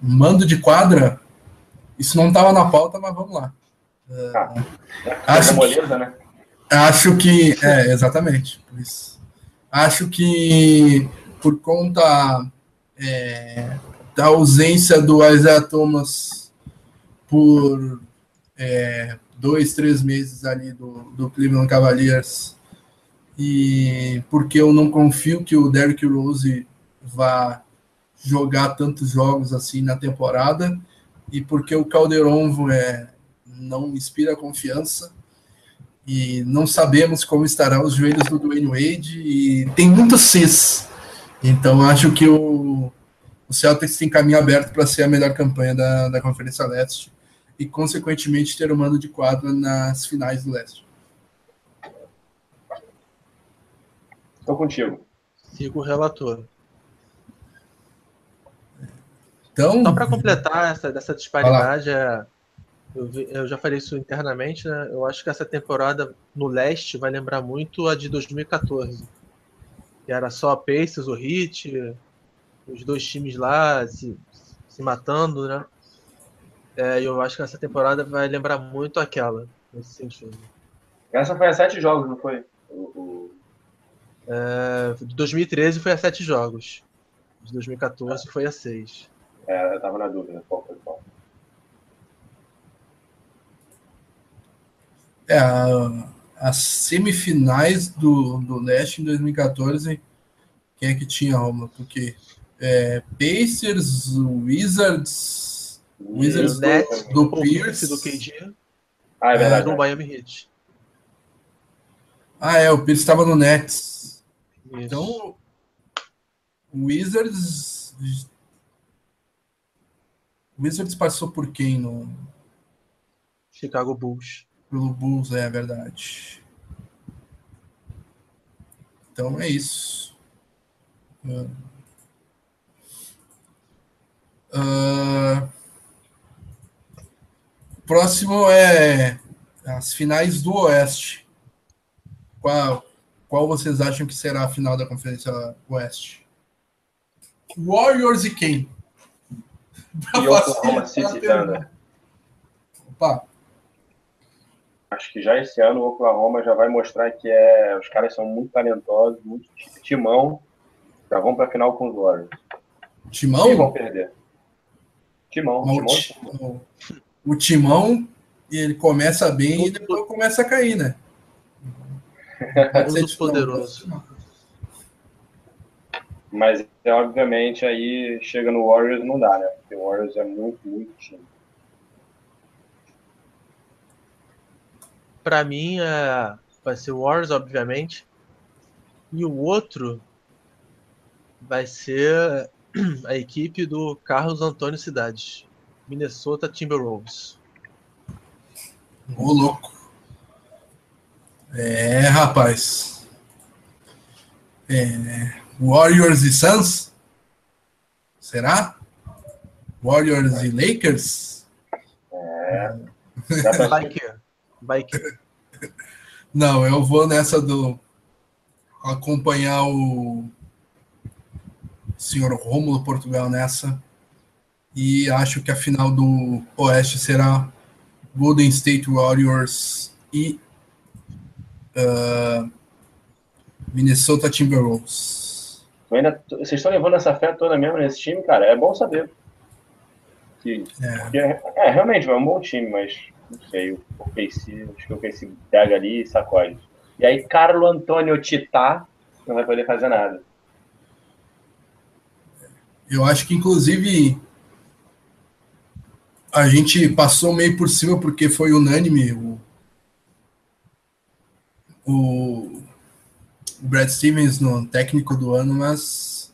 mando de quadra, isso não estava na pauta, mas vamos lá. Ah, acho, moleza, que, né? Acho que. É, exatamente. Acho que por conta é, da ausência do Isaiah Thomas por é, dois, três meses ali do, do Cleveland Cavaliers e porque eu não confio que o Derrick Rose vá jogar tantos jogos assim na temporada e porque o Calderon é, não inspira confiança e não sabemos como estarão os joelhos do Dwayne Wade e tem muito cis. Então acho que o, o Celtics tem caminho aberto para ser a melhor campanha da, da Conferência Leste e consequentemente ter o mando de quadra nas finais do Leste. Estou contigo. Sigo o relator. Então, Só para completar essa, dessa disparidade, é eu, vi, eu, já falei isso internamente, né? Eu acho que essa temporada no leste vai lembrar muito a de 2014. Que era só Pacers, o Heat, os dois times lá se, se matando, né? É, eu acho que essa temporada vai lembrar muito aquela, nesse sentido. Essa foi a sete jogos, não foi? É, de 2013 foi a sete jogos. De 2014 foi a seis. É, eu tava na dúvida qual foi qual. É, as semifinais do, do Leste em 2014, quem é que tinha, Roma? Porque é, Pacers, Wizards, Wizards do, Nets, do o Pierce. do KD Ah, é e verdade. do Miami Heat. Ah, é, o Pierce estava no Nets. Isso. Então, Wizards. O Wizards passou por quem no, Chicago Bulls. pelo Bulls, é verdade. Então é isso. Ah. Ah, próximo é as finais do Oeste. Qual, qual vocês acham que será a final da Conferência Oeste? Warriors e quem? E *laughs* Oklahoma City. Thunder. Opa, Acho que já esse ano o Oklahoma já vai mostrar que é, os caras são muito talentosos, muito timão. Já vão para a final com os Warriors. E vão Timão? perder. Timão, timão. Ti- o- Timão, ele começa bem e depois começa a cair, né? Pode ser Timão. poderoso. Mas é, obviamente aí chega no Warriors não dá, né? Porque o Warriors é muito, muito time. Pra mim, é... vai ser o Warriors, obviamente. E o outro vai ser a equipe do Carlos Antônio Cidades. Minnesota Timberwolves. Ô, louco. É, rapaz. É, Warriors e Suns? Será? Warriors e Lakers? Já Vai que. Vai que. Não, eu vou nessa do acompanhar o senhor Rômulo Portugal nessa. E acho que a final do Oeste será Golden State Warriors e ah, Minnesota Timberwolves. Ainda- vocês estão levando essa fé toda mesmo nesse time, cara? É bom saber. Que, É. é, é, realmente, é um bom time, mas não sei, o acho que o OKC pega ali e sacode. E aí, Carlo Antônio Titá não vai poder fazer nada. Eu acho que, inclusive, a gente passou meio por cima porque foi unânime o, o, o Brad Stevens no técnico do ano, mas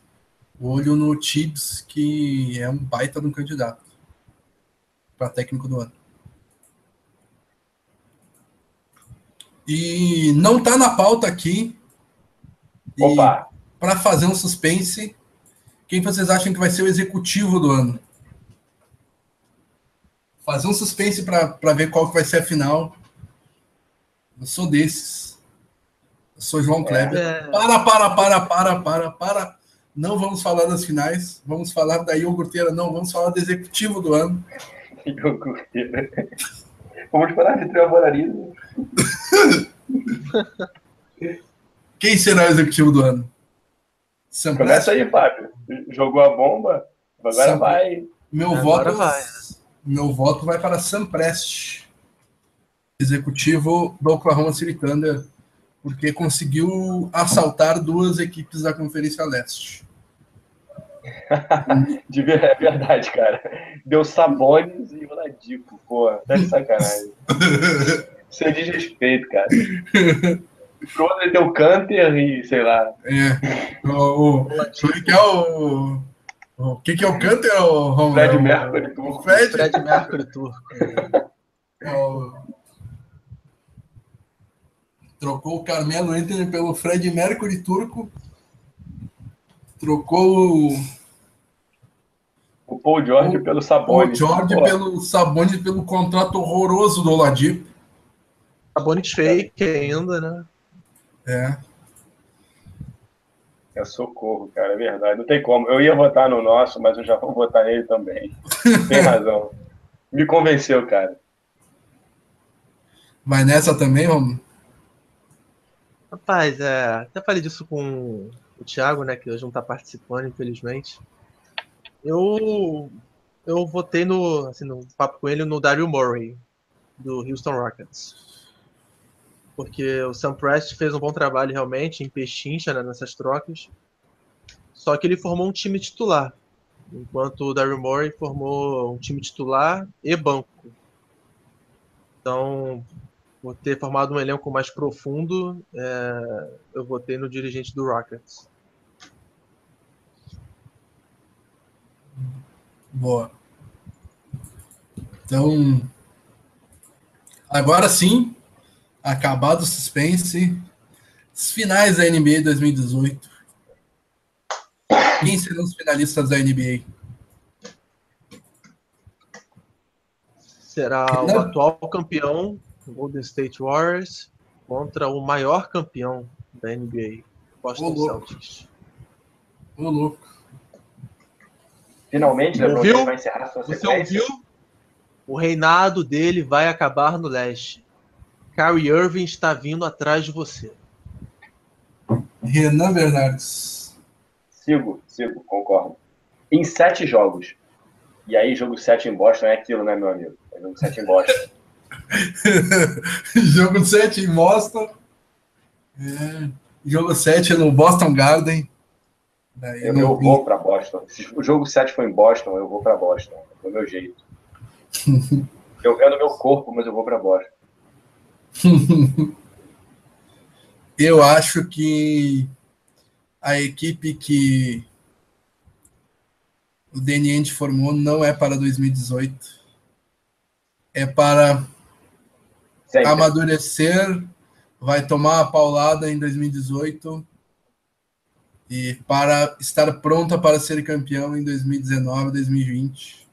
olho no Tibbs, que é um baita de um candidato para técnico do ano. E não tá na pauta aqui. Opa! para fazer um suspense, quem vocês acham que vai ser o executivo do ano? Fazer um suspense para ver qual que vai ser a final. Eu sou desses. Eu sou João Kleber. É, Para, para, para, para, para, para. Não vamos falar das finais. Vamos falar da iogurteira. Não, vamos falar do executivo do ano. Iogurteira. Vamos parar de trabalharismo. *laughs* Quem será o executivo do ano? Sam Começa aí, Fábio. Jogou a bomba, agora Sam- vai. Meu Agora voto, vai. meu voto vai para Sam Prest, executivo do Oklahoma City Thunder, porque conseguiu assaltar duas equipes da Conferência Leste. *laughs* De É verdade, cara. Deu Sabones e Oladipo, porra. Tá de sacanagem. *laughs* Isso é desrespeito, cara. Pro deu Canter e, sei lá. É, o, o, o que é o o que que é o Canter, o Romulo? Fred É Mercury, turco. Fred, Fred Mercury Turco. é o- Trocou o Carmelo Anthony pelo Fred Mercury turco. Trocou o O Paul George pelo o Sabones. George Pô, pelo Sabonis pelo contrato horroroso do Oladipo. Sabonis fake ainda, né? É. É socorro, cara, é verdade. Não tem como. Eu ia votar no nosso, mas eu já vou votar nele também. Tem razão. *laughs* Me convenceu, cara. Vai nessa também, Romulo? Rapaz, é, até falei disso com o Thiago, né, que hoje não tá participando, infelizmente. Eu eu votei no, assim, no papo com ele no Daryl Murray, do Houston Rockets. Porque o Sam Prest fez um bom trabalho realmente em pechincha né, nessas trocas. Só que ele formou um time titular, enquanto o Daryl Morey formou um time titular e banco. Então, por ter formado um elenco mais profundo, é, eu votei no dirigente do Rockets. Boa. Então, agora sim, acabado o suspense, os finais da NBA 2018. Quem serão os finalistas da NBA? Será o atual campeão Golden State Warriors contra o maior campeão da NBA, Boston Ô, Celtics. Ô, louco. Finalmente, LeBron? James vai encerrar sua Você sequência. ouviu? O reinado dele vai acabar no leste. Kyrie Irving está vindo atrás de você. Renan Bernardes. Sigo, sigo, concordo. Em sete jogos. E aí, jogo 7 em Boston é aquilo, né, meu amigo? É jogo 7 em Boston. *laughs* *laughs* Jogo 7 em Boston. É, Jogo 7 no Boston Garden. Daí Eu, eu vou pra Boston. Se o jogo 7 for em Boston, eu vou pra Boston. É do meu jeito. *laughs* Eu vendo meu corpo, mas eu vou pra Boston. *laughs* Eu acho que a equipe que o Ainge formou não é para 2018. É para Sempre. amadurecer, vai tomar a paulada em 2018 e para estar pronta para ser campeão em 2019, 2020.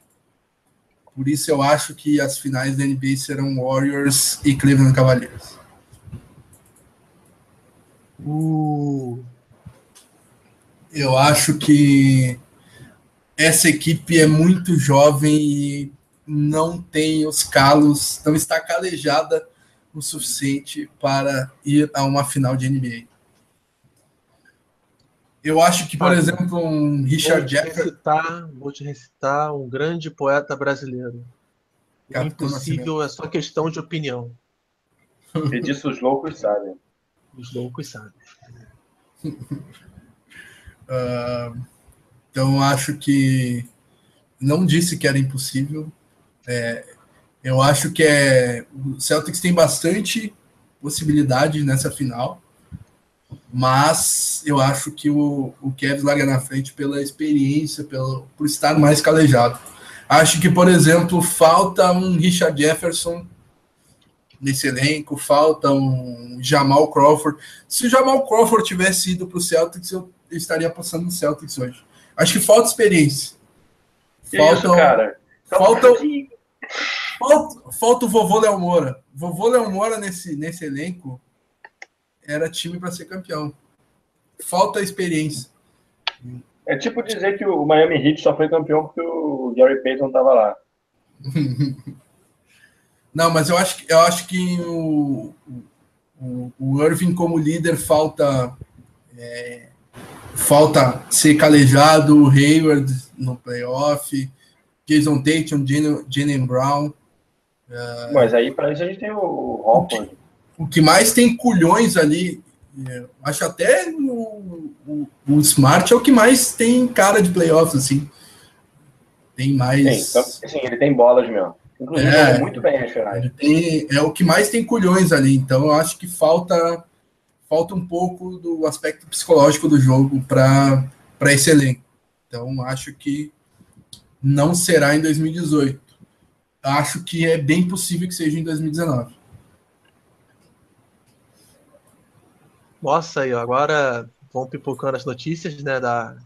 Por isso eu acho que as finais da NBA serão Warriors e Cleveland Cavaliers. Uh, Eu acho que essa equipe é muito jovem e não tem os calos, não está calejada o suficiente para ir a uma final de NBA. Eu acho que, por Ah, exemplo, um Richard Jefferson. recitar, vou te recitar um grande poeta brasileiro. Capitão impossível é só questão de opinião. E disso os loucos sabem. Os loucos sabem. *laughs* ah, então, acho que não disse que era impossível. É, eu acho que é, o Celtics tem bastante possibilidade nessa final, mas eu acho que o, o Cavs larga na frente pela experiência, pelo, por estar mais calejado. Acho que, por exemplo, falta um Richard Jefferson nesse elenco, falta um Jamal Crawford. Se o Jamal Crawford tivesse ido para o Celtics, eu estaria passando no Celtics hoje. Acho que falta experiência. Que isso, cara? Faltam- que- Falta, falta o vovô Léo Moura. Vovô Léo Moura nesse, nesse elenco era time para ser campeão. Falta experiência. É tipo dizer que o Miami Heat só foi campeão porque o Gary Payton tava lá. *laughs* Não, mas eu acho, que- eu acho que o, o, o Irving como líder falta é, falta ser calejado, o Hayward no playoff, Jason Tatum, Jalen Brown. Mas aí, pra isso, a gente tem o Hopper. O que mais tem culhões ali, é, acho até o, o, o Smart é o que mais tem cara de playoffs, assim. Tem Sim, mais. então, assim, ele tem bolas mesmo. Inclusive, É. jogou muito bem finais. Ele tem- é o que mais tem culhões ali, então eu acho que falta falta um pouco do aspecto psicológico do jogo para esse elenco. Então acho que não será em 2018. Acho que é bem possível que seja em 2019. Nossa, aí, ó, agora vão pipocando as notícias, né, da,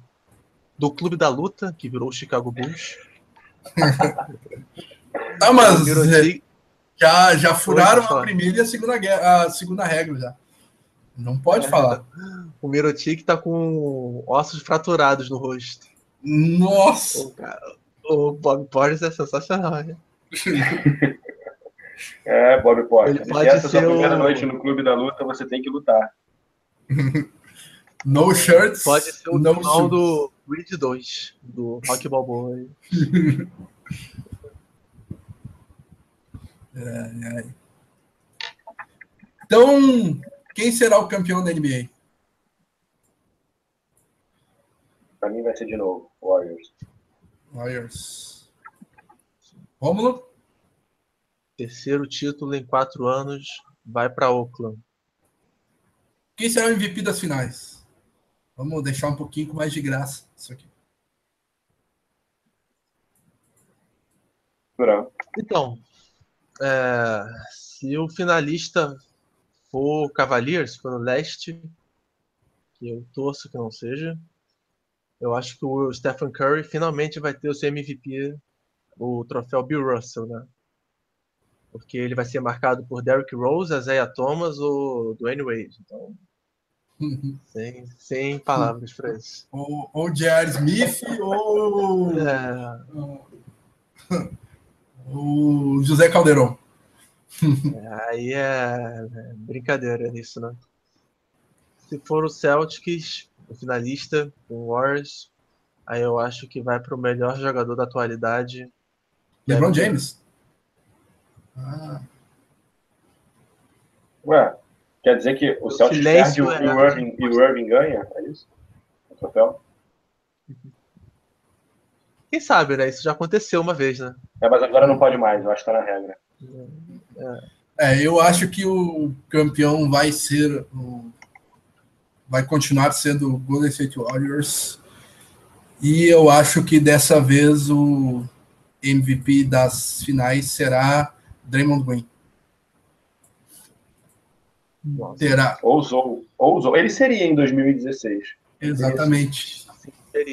do Clube da Luta, que virou o Chicago Bulls. *laughs* Ah, mas é, já, já furaram a primeira e a segunda, guerra- a segunda regra já. Não pode falar. O Mirotic tá com ossos fraturados no rosto. Nossa! O, cara- o Bob Portis é sensacional, né? *laughs* É, Bob Se pode essa é a sua primeira o- noite no Clube da Luta, você tem que lutar. *laughs* No shirts, Pode ser o no final do Creed 2, do Rock Balboa. aí. *laughs* Então, quem será o campeão da NBA? ser de novo, Warriors. Warriors. Rômulo? Terceiro título em quatro anos vai para Oakland. Quem será o MVP das finais? Vamos deixar um pouquinho com mais de graça isso aqui. Então, é, se o finalista for o Cavaliers, for no leste, que eu torço que não seja, eu acho que o Stephen Curry finalmente vai ter o seu MVP, o troféu Bill Russell, né? Porque ele vai ser marcado por Derrick Rose, Isaiah Thomas ou Dwayne Wade. Então, *laughs* sem, sem palavras para isso. Ou, ou J.R. Smith ou. *laughs* É... *laughs* o José Caldeirão. Aí é, é brincadeira isso, né? Se for o Celtics, o finalista, o Warriors, aí eu acho que vai para o melhor jogador da atualidade. LeBron James. Ah. Ué, quer dizer que o, o Celtics perde e, é... o Irving, e o Irving ganha? É isso? O troféu? Quem sabe, né? Isso já aconteceu uma vez, né? É, mas agora não pode mais, eu acho que tá na regra. É, é eu acho que o campeão vai ser o... vai continuar sendo o Golden State Warriors. E eu acho que dessa vez o MVP das finais será Draymond Green. Nossa. Terá. Ousou, ousou. Ele seria em 2016. Exatamente.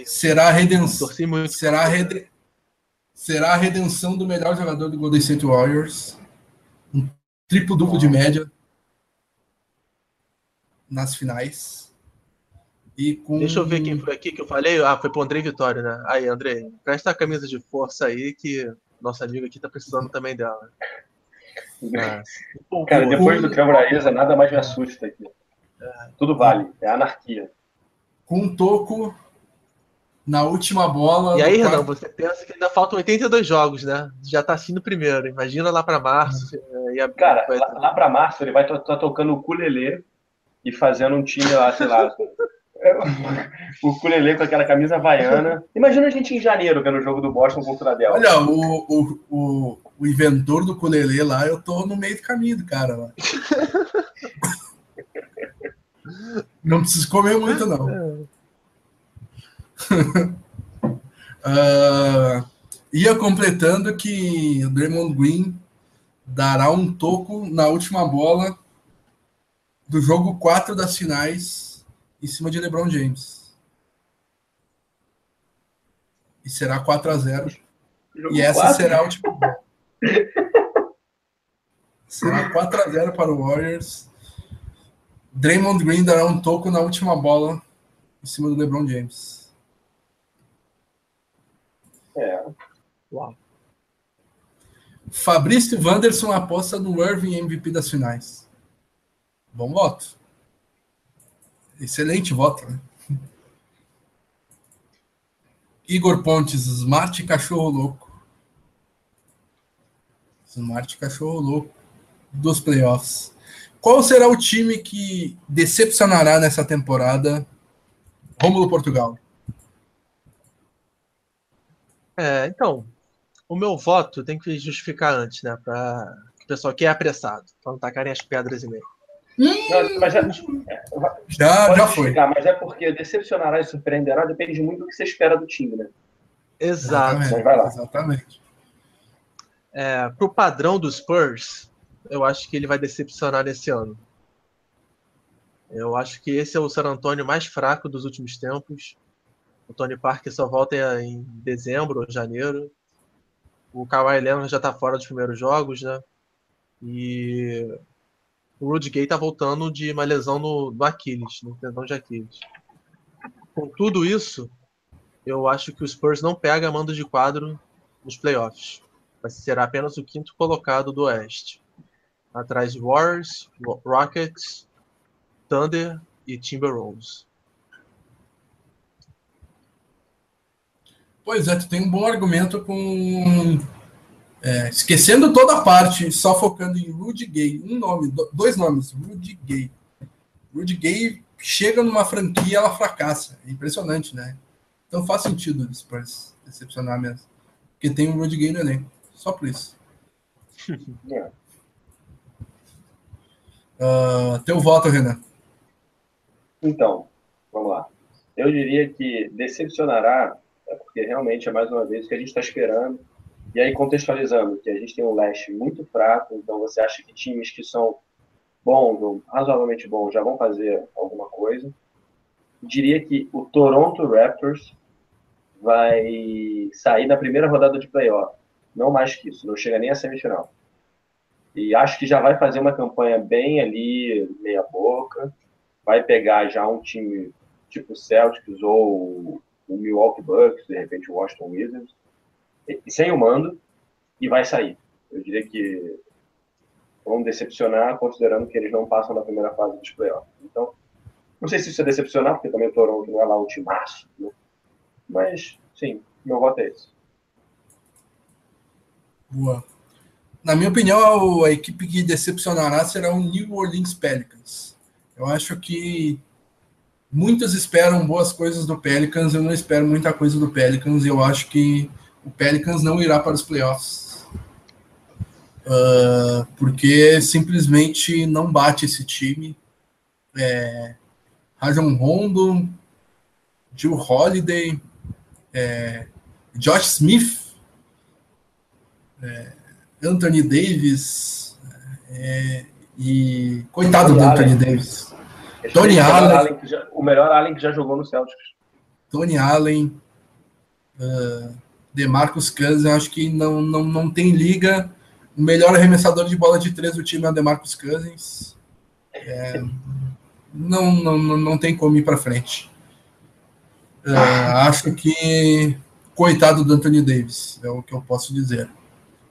Será a redenção. Será a, rede... será a redenção do melhor jogador do Golden State Warriors. Um triplo duplo de média nas finais. E com... Deixa eu ver quem foi aqui que eu falei. Ah, foi pro André Vitória, né? Aí, André, presta a camisa de força aí que nosso amigo aqui tá precisando também dela. Mas, Cara, depois do Cambraíza, nada mais me assusta aqui. É. Tudo vale, é anarquia. Com um toco na última bola. E aí, Renan, quarto... você pensa que ainda faltam 82 jogos, né? Já tá assim no primeiro. Imagina lá para março. A... Cara, vai... lá, lá para março ele vai estar tá tocando o culelê e fazendo um time lá, sei lá. o ukulele com aquela camisa havaiana. Imagina a gente em janeiro vendo o jogo do Boston contra a Delta. Olha, o, o, o, o inventor do ukulele lá, eu tô no meio do caminho do cara lá. *laughs* não preciso comer muito, não. uh, *laughs* ia completando que o Draymond Green dará um toco na última bola do jogo 4 das finais em cima de LeBron James. E será 4 a 0 E essa 4? será a última bola. *laughs* será 4 a 0 para o Warriors. Draymond Green dará um toco na última bola em cima do LeBron James. É. Uau. Fabrício Wanderson aposta no Irving MVP das finais. Bom voto. Excelente voto, né? Igor Pontes, Smart Cachorro Louco. Smart Cachorro Louco dos playoffs. Qual será o time que decepcionará nessa temporada? Rômulo Portugal. É, então, o meu voto tem que justificar antes, né? Para o pessoal que é apressado, para não tacarem as pedras e meio. Não, mas já, já, já foi. Mas é porque decepcionará e surpreenderá depende muito do que você espera do time, né? Exato. Exatamente. Exatamente. É, pro padrão dos Spurs, eu acho que ele vai decepcionar esse ano. Eu acho que esse é o San Antonio mais fraco dos últimos tempos. O Tony Parker só volta em dezembro ou janeiro. O Kawhi Leonard já está fora dos primeiros jogos, né? E o Rudy Gay está voltando de uma lesão no, Aquiles, no tendão de Aquiles. Com tudo isso, eu acho que o Spurs não pega mando de quadro nos playoffs. Mas será apenas o quinto colocado do Oeste. Atrás de Warriors, Rockets, Thunder e Timberwolves. Pois é, tu tem um bom argumento com. É, esquecendo toda a parte, só focando em Rudy Gay. Um nome, dois nomes, Rudy Gay. Rudy Gay chega numa franquia, ela fracassa. É impressionante, né? Então faz sentido o Spurs decepcionar mesmo. Porque tem um Rudy Gay no elenco. Só por isso. Uh, teu voto, Renan. Então, vamos lá. Eu diria que decepcionará, é porque realmente é mais uma vez o que a gente está esperando. E aí, contextualizando, que a gente tem um leste muito fraco, então você acha que times que são bons, razoavelmente bons, já vão fazer alguma coisa. Diria que o Toronto Raptors vai sair na primeira rodada de playoff. Não mais que isso, não chega nem a semifinal. E acho que já vai fazer uma campanha bem ali, meia boca. Vai pegar já um time tipo Celtics ou o Milwaukee Bucks, de repente o Washington Wizards, sem o mando, e vai sair. Eu diria que vão decepcionar, considerando que eles não passam da primeira fase dos playoffs. Então, não sei se isso é decepcionar, porque também o Toronto não é lá time máximo, né? mas sim, meu voto é esse. Boa. Na minha opinião, a equipe que decepcionará será o New Orleans Pelicans. Eu acho que muitos esperam boas coisas do Pelicans, eu não espero muita coisa do Pelicans, eu acho que o Pelicans não irá para os playoffs. Uh, porque simplesmente não bate esse time. É, Rajon Rondo, Jill Holiday, é, Josh Smith, é, Anthony Davis é, e coitado Tony do Anthony Allen. Davis. Tony Allen, Allen já, o melhor Allen que já jogou no Celtics. Tony Allen, uh, DeMarcus Cousins, acho que não, não, não tem liga. O melhor arremessador de bola de três do time é o DeMarcus Cousins. É, não, não, não tem como ir para frente. Uh, acho que coitado do Anthony Davis, é o que eu posso dizer.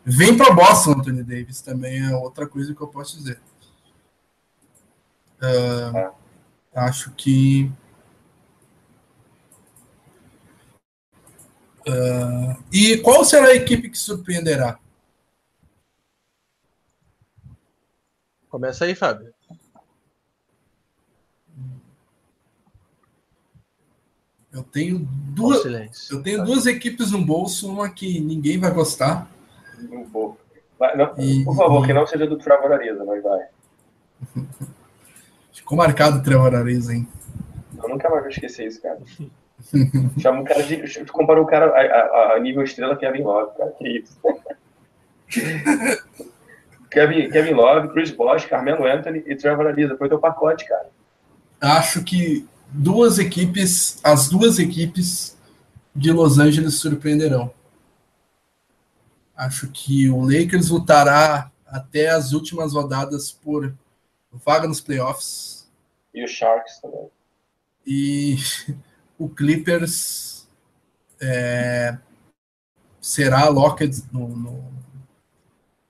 Vem para Boston, Anthony Davis, também é outra coisa que eu posso dizer. Uh, acho que. Uh, e qual será a equipe que surpreenderá? Começa aí, Fábio. Eu tenho duas, eu tenho duas equipes no bolso, uma que ninguém vai gostar não vou. Vai, não, e, por favor, e... que não seja do Trevor Ariza, mas vai. *laughs* Ficou marcado o Trevor Ariza, hein? Eu nunca mais vou esquecer isso, cara. *laughs* *laughs* Chama o cara de. Tu comparou o cara a, a, a, nível estrela Kevin Love, cara. Que isso? *laughs* Kevin, Kevin Love, Chris Bosh, Carmelo Anthony e Trevor Ariza. Foi teu pacote, cara. Acho que duas equipes, as duas equipes de Los Angeles surpreenderão. Acho que o Lakers lutará até as últimas rodadas por vaga nos playoffs. E o Sharks também. E *laughs* o Clippers é, será locked no, no,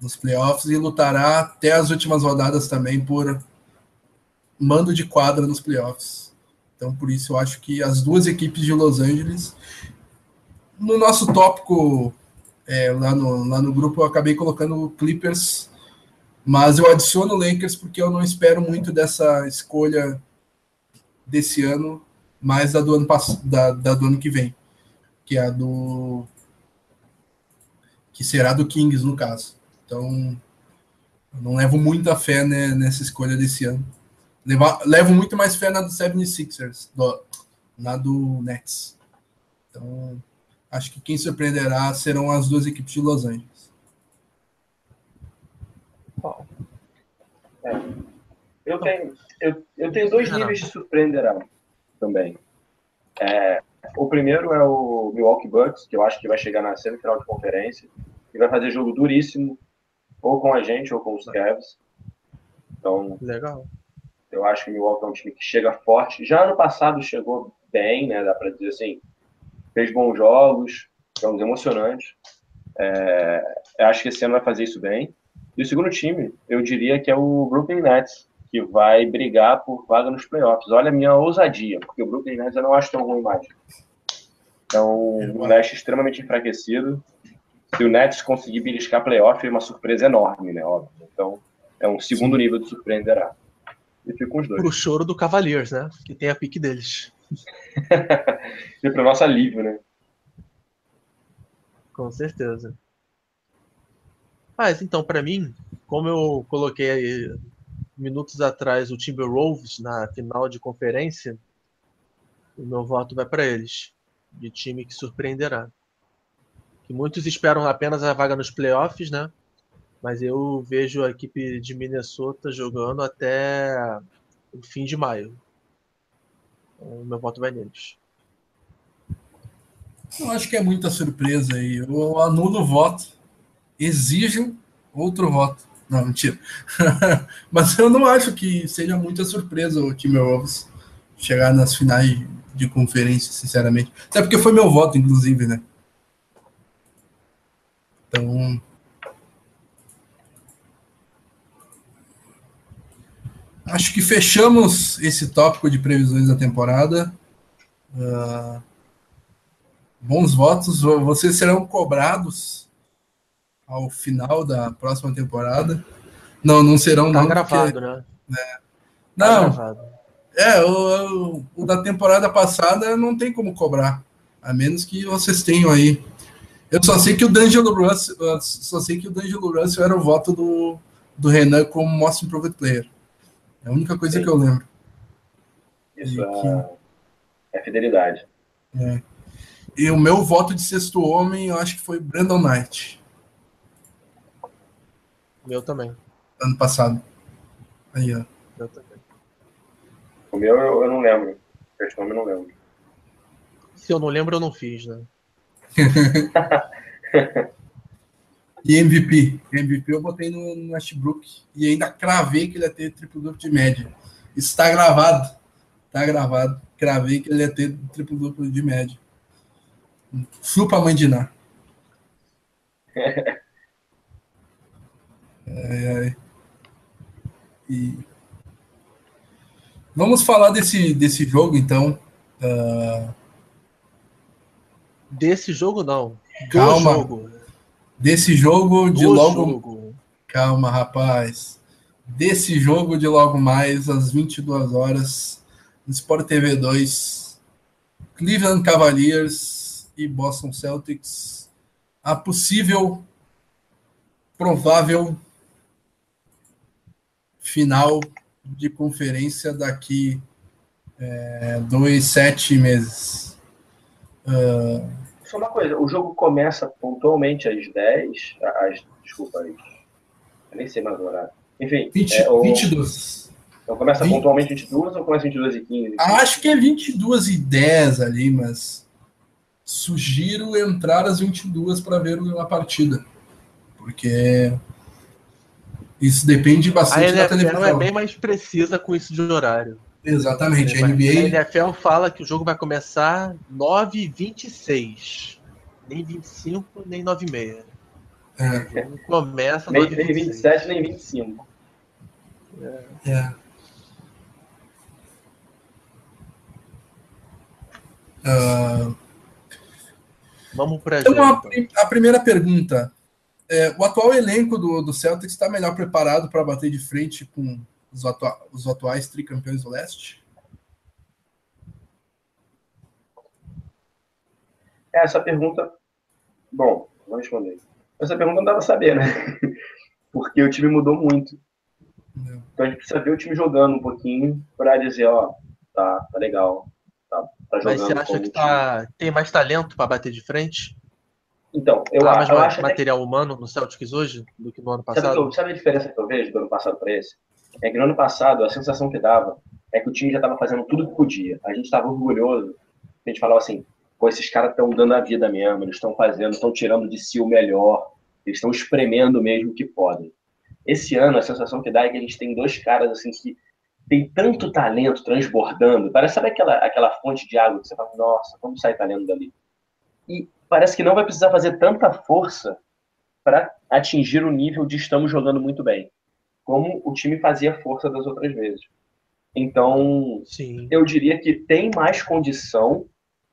nos playoffs e lutará até as últimas rodadas também por mando de quadra nos playoffs. Então, por isso, eu acho que as duas equipes de Los Angeles, no nosso tópico é, lá, no, lá no grupo eu acabei colocando Clippers, mas eu adiciono Lakers porque eu não espero muito dessa escolha desse ano, mais da do ano, da, da do ano que vem, que é a do. que será do Kings, no caso. Então, não levo muita fé né, nessa escolha desse ano. Levo, levo muito mais fé na do 76ers, do, na do Nets. Então, Acho que quem surpreenderá serão as duas equipes de Los Angeles. É. Eu, tenho, eu, eu tenho dois níveis de surpreenderá também. É, o primeiro é o Milwaukee Bucks, que eu acho que vai chegar na semifinal de conferência e vai fazer jogo duríssimo, ou com a gente ou com os Cavs. Então, Legal. eu acho que o Milwaukee é um time que chega forte. Já ano passado chegou bem, né? Dá para dizer assim, fez bons jogos, jogos emocionantes. É, acho que esse ano vai fazer isso bem. E o segundo time, eu diria que é o Brooklyn Nets, que vai brigar por vaga nos playoffs. Olha a minha ousadia, porque o Brooklyn Nets eu não acho tão ruim mais. Então, o Nets extremamente enfraquecido. Se o Nets conseguir beliscar playoff, é uma surpresa enorme, né? Óbvio. Então, é um segundo nível de surpreenderá. E fico com os dois. Pro choro do Cavaliers, né? Que tem a pique deles. *laughs* e para o nosso alívio, né? Com certeza. Mas então, para mim, como eu coloquei minutos atrás o Timberwolves na final de conferência, o meu voto vai para eles, de time que surpreenderá. Que muitos esperam apenas a vaga nos playoffs, né? Mas eu vejo a equipe de Minnesota jogando até o fim de maio. Então, o meu voto vai neles. Eu acho que é muita surpresa aí. Eu anulo o voto, exijo outro voto. Não, mentira. *laughs* Mas eu não acho que seja muita surpresa o time Wolves chegar nas finais de conferência, sinceramente. Até porque foi meu voto, inclusive, né? Então. Acho que fechamos esse tópico de previsões da temporada. Uh, bons votos. Vocês serão cobrados ao final da próxima temporada. Não, não serão tá não. Gravado, porque, né? né? Não, tá gravado. É, o, o, o, da temporada passada não tem como cobrar. A menos que vocês tenham aí. Eu só sei que o D'Angelo Russell, só sei que o D'Angelo Russell era o voto do, do Renan como Most Improved Player. É a única coisa Sim. que eu lembro. Isso é, que... é fidelidade. É. E o meu voto de sexto homem, eu acho que foi Brandon Knight. Meu também. Ano passado. Aí, ó. Meu também. O meu eu, eu não lembro. Esse nome eu não lembro. Se eu não lembro, eu não fiz, né? *laughs* e MVP? MVP eu botei no, no Westbrook e ainda cravei que ele ia ter triplo duplo de média. Isso está gravado. Tá gravado. Cravei que ele ia ter triplo duplo de média. Chupa a mãe de Ná. *laughs* Ai, ai. E... Vamos falar desse, desse jogo, então. Uh... Desse jogo, não. Do Calma. Jogo. Desse jogo de Do logo. Jogo. Calma, rapaz. Desse jogo de logo mais, às 22 horas, no Sport TV 2, Cleveland Cavaliers e Boston Celtics. A possível, provável final de conferência daqui é, dois, sete meses. Uh... Só uma coisa, o jogo começa pontualmente às 10, às, desculpa, às, eu nem sei mais o horário. Enfim, 20, é, o, 22. Então começa 20... pontualmente 22 ou começa 22 e 15? Acho que é 22 e 10 ali, mas sugiro entrar às 22 para ver a partida. Porque isso depende bastante a da televisão. é bem mais precisa com isso de horário. Exatamente. A NBA. A NFL fala que o jogo vai começar 9h26. Nem 25, nem 9h30. É. começa nem, nem 27, nem 25. É. é. Uh... Vamos para então, a, a primeira pergunta. É, o atual elenco do, do Celtics está melhor preparado para bater de frente com os, atua os atuais tricampeões do leste? Essa pergunta. Bom, vou responder. Essa pergunta não dava pra saber, né? *laughs* Porque o time mudou muito. Não. Então a gente precisa ver o time jogando um pouquinho para dizer, ó, tá, tá legal. Tá, tá jogando. Mas você acha que tá, tem mais talento para bater de frente? Então, eu, ah, eu acho. material que... humano no Celtics hoje do que no ano passado? Sabe, sabe, a diferença que eu vejo do ano passado para esse? É que no ano passado a sensação que dava é que o time já estava fazendo tudo que podia. A gente estava orgulhoso. A gente falava assim: pô, esses caras estão dando a vida mesmo, eles estão fazendo, estão tirando de si o melhor, eles estão espremendo mesmo o que podem. Esse ano a sensação que dá é que a gente tem dois caras assim que tem tanto talento transbordando. Parece sabe aquela, aquela fonte de água que você fala, nossa, como sai talento dali? E parece que não vai precisar fazer tanta força para atingir o nível de estamos jogando muito bem, como o time fazia força das outras vezes. Então, Sim. eu diria que tem mais condição,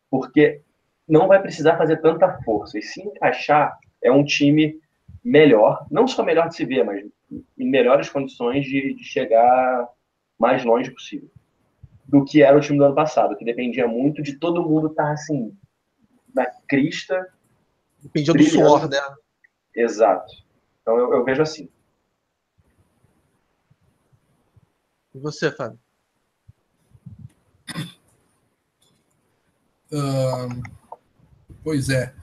porque não vai precisar fazer tanta força. E se encaixar, é um time melhor, não só melhor de se ver, mas em melhores condições de, de chegar mais longe possível. do que era o time do ano passado, que dependia muito de todo mundo estar tá, assim, na crista. Dependia do suor, né? Exato. Então eu, eu vejo assim. E você, Fábio? Uh, pois é.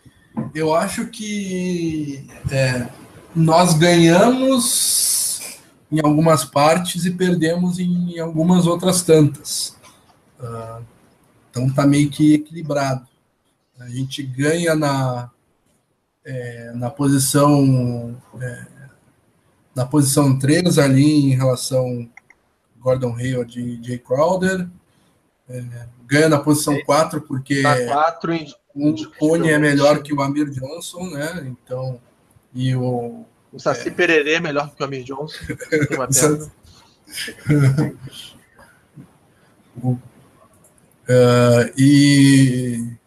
Eu acho que é, nós ganhamos em algumas partes e perdemos em algumas outras tantas. Uh, então tá meio que equilibrado. A gente ganha na, é, na posição é, na posição 3 ali em relação Gordon Hayward e Jay Crowder. É, ganha na posição 4 porque na 4 o Cone é melhor que o Amir Johnson, né? Então, e o. O Saci é... Pererê é melhor que o Amir Johnson. *laughs* Uh, *laughs* e.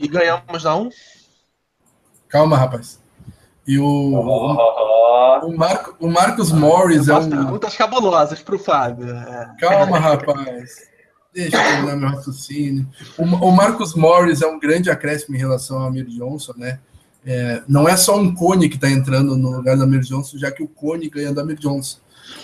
E ganhamos na 1? Um? Calma, rapaz. E o. Oh. O, Marco, o Marcos Morris é um. Perguntas cabulosas para o Fábio. É. Calma, rapaz. Deixa eu terminar meu raciocínio. O, o, Marcos Morris é um grande acréscimo em relação ao Amir Johnson, né? É, não é só um Cone que está entrando no lugar do Amir Johnson, já que o Cone ganha do Amir Johnson.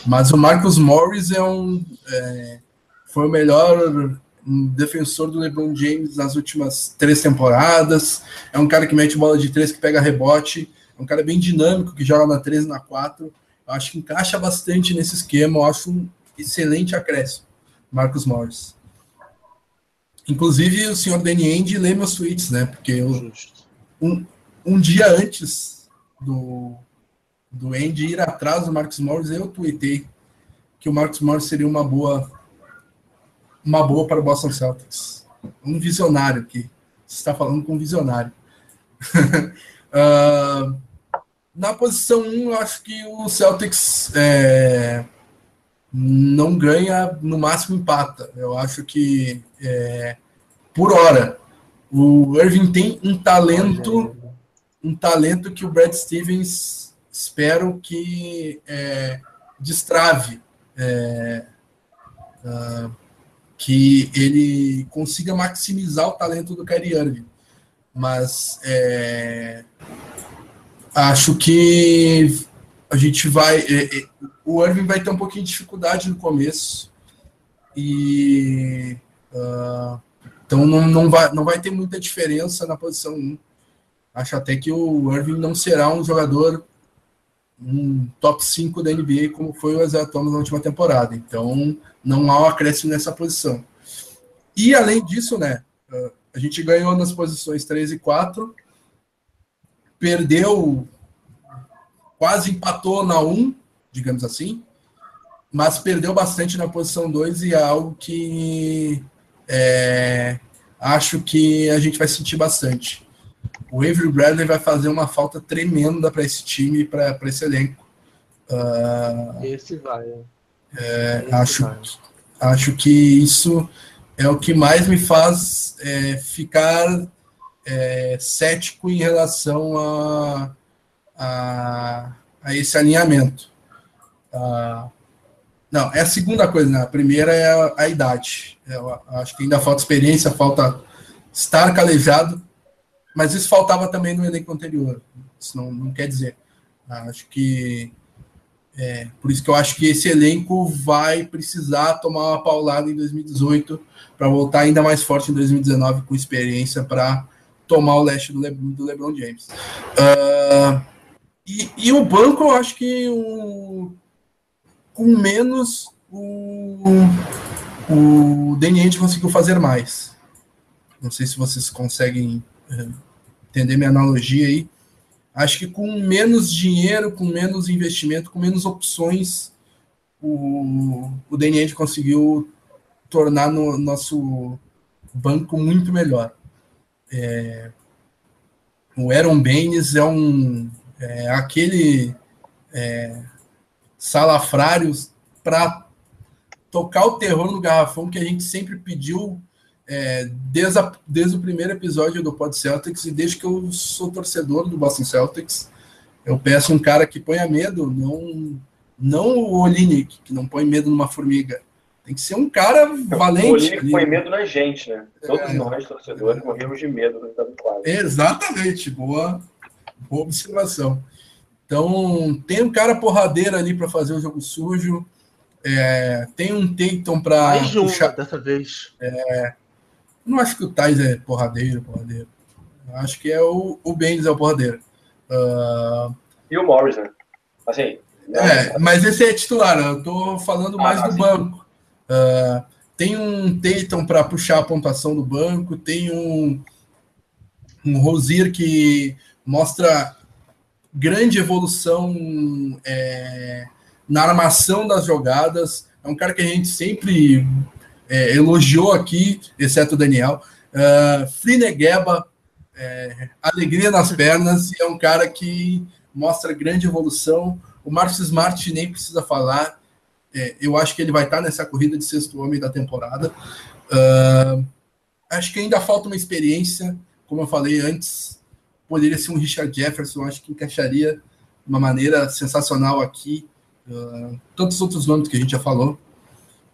Mas o Marcos Morris é um. É, foi o melhor defensor do LeBron James nas últimas três temporadas. É um cara que mete bola de três, que pega rebote. É um cara bem dinâmico, que joga na 3 e na 4. Eu acho que encaixa bastante nesse esquema. Eu acho um excelente acréscimo, Marcos Morris. Inclusive, o senhor Danny End lê meus tweets, né? Porque eu, um, um dia antes do, do Andy ir atrás do Marcos Morris, eu tweetei que o Marcos Morris seria uma boa uma boa para o Boston Celtics. Um visionário aqui. Você está falando com um visionário. uh, *laughs* na posição 1, eu acho que o Celtics é, não ganha, no máximo empata. Eu acho que é, por hora o Irving tem um talento, um talento que o Brad Stevens espero que é, destrave, uh, que ele consiga maximizar o talento do Kyrie Irving. Mas é, acho que a gente vai. É, é, o Irving vai ter um pouquinho de dificuldade no começo. E. Uh, então não, não, vai, não vai ter muita diferença na posição 1. Acho até que o Irving não será um jogador um top 5 da NBA, como foi o Isaiah Thomas na última temporada. Então, não há um acréscimo nessa posição. E, além disso, né, a gente ganhou nas posições 3 e 4, perdeu, quase empatou na 1, digamos assim, mas perdeu bastante na posição 2 e é algo que é, acho que a gente vai sentir bastante. O Avery Bradley vai fazer uma falta tremenda para esse time, para esse elenco. Uh, esse vai. É, esse acho, vai. acho que isso é o que mais me faz é, ficar é, cético em relação a, a, a esse alinhamento. Uh, não, é a segunda coisa, né? A primeira é a, a idade. Eu acho que ainda falta experiência, falta estar calejado, mas isso faltava também no elenco anterior. Isso não, não quer dizer. Acho que é, por isso que eu acho que esse elenco vai precisar tomar uma paulada em 2018 para voltar ainda mais forte em 2019 com experiência para tomar o leste do, Le, do LeBron James. Uh, e, e, o banco, eu acho que o, com menos o, o Danny conseguiu fazer mais. Não sei se vocês conseguem uh, entender minha analogia aí. Acho que com menos dinheiro, com menos investimento, com menos opções, o, o DNN conseguiu tornar no nosso banco muito melhor. É, o Aaron Baines é um é, aquele é, salafrário para tocar o terror no garrafão que a gente sempre pediu é, desde, a, desde o primeiro episódio do Pod Celtics e desde que eu sou torcedor do Boston Celtics, eu peço um cara que ponha medo, não, não o Olinick, que não põe medo numa formiga, Tem que ser um cara valente. O Olímpico põe medo na gente, né? Todos é. nós, torcedores, morremos de medo no quadro. Exatamente, boa, boa observação. Então, tem um cara porradeiro ali para fazer o jogo sujo. É, tem um Tatum para. Mais um puxar... dessa vez. É, não acho que o Tais é porradeiro, porradeiro. Acho que é o, o Benz é o porradeiro. Uh... E o Morris, né? Assim. É, mas esse é titular, eu tô falando mais ah, do sim. banco. Uh, tem um Tatum para puxar a pontuação do banco, tem um, um Rosier que mostra grande evolução é, na armação das jogadas. É um cara que a gente sempre é, elogiou aqui, exceto o Daniel. Uh, Frinegeba, é, alegria nas pernas, e é um cara que mostra grande evolução. O Marcos Smart nem precisa falar. É, eu acho que ele vai estar nessa corrida de sexto homem da temporada. Uh, acho que ainda falta uma experiência, como eu falei antes, poderia ser um Richard Jefferson, acho que encaixaria de uma maneira sensacional aqui. Uh, tantos outros nomes que a gente já falou.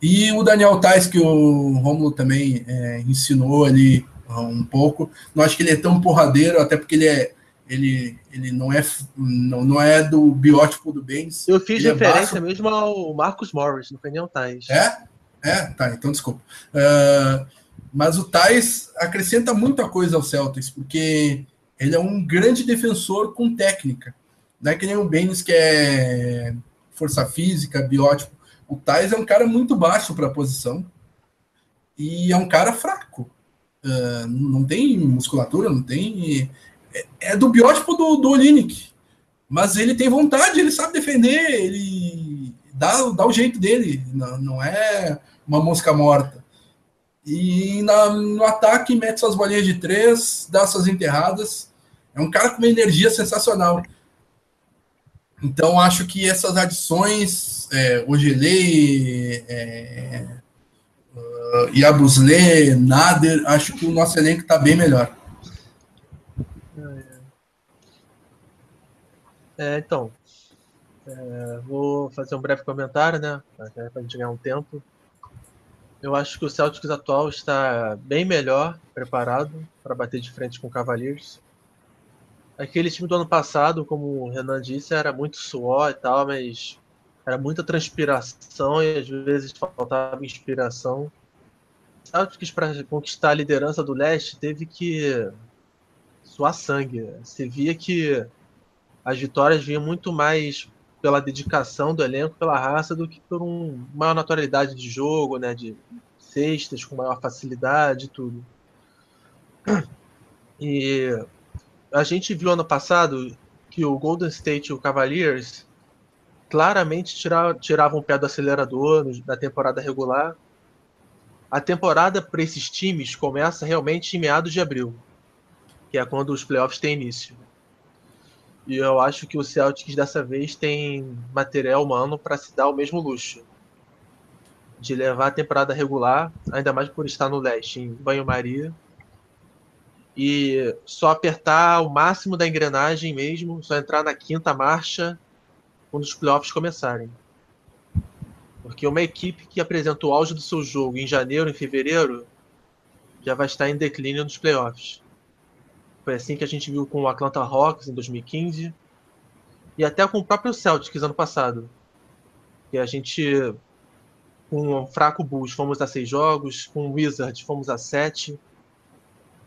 E o Daniel Tais, que o Romulo também é, ensinou ali um pouco. Não acho que ele é tão porradeiro, até porque ele é. Ele, ele não, é, não, não é do biótipo do Benz. Eu fiz é referência é mesmo ao Marcos Morris, não foi nem o Tais. É? É? Tá, então desculpa. Uh, mas o Tais acrescenta muita coisa ao Celtics, porque ele é um grande defensor com técnica. Não é que nem o Benz que é força física, biótipo. O Tais é um cara muito baixo para a posição e é um cara fraco. Uh, não tem musculatura, não tem. É, é do biótipo do, do Olinick. Mas ele tem vontade, ele sabe defender, ele dá, dá o jeito dele, não, não é uma mosca morta. E na, no ataque mete suas bolinhas de três, dá suas enterradas. É um cara com uma energia sensacional. Então acho que essas adições, é, Ogelei, é, uh, Yabusle, Nader, acho que o nosso elenco está bem melhor. É, então, é, vou fazer um breve comentário, né? Para a gente ganhar um tempo. Eu acho que o Celtics atual está bem melhor preparado para bater de frente com o Cavaliers. Aquele time do ano passado, como o Renan disse, era muito suor e tal, mas era muita transpiração e às vezes faltava inspiração. Celtics para conquistar a liderança do leste teve que suar sangue. Você via que as vitórias vinham muito mais pela dedicação do elenco, pela raça, do que por um maior naturalidade de jogo, né, de cestas com maior facilidade e tudo. E a gente viu ano passado que o Golden State e o Cavaliers claramente tiravam, tiravam o pé do acelerador na temporada regular a temporada para esses times começa realmente em meados de abril, que é quando os playoffs têm início. E eu acho que o Celtics dessa vez tem material humano para se dar o mesmo luxo de levar a temporada regular, ainda mais por estar no leste, em banho-maria, e só apertar o máximo da engrenagem mesmo, só entrar na quinta marcha quando os playoffs começarem. Porque uma equipe que apresenta o auge do seu jogo em janeiro, em fevereiro, já vai estar em declínio nos playoffs. Foi assim que a gente viu com o Atlanta Hawks em 2015 e até com o próprio Celtics ano passado. Que a gente, com um fraco Bulls, fomos a seis jogos, com o Wizards fomos a sete.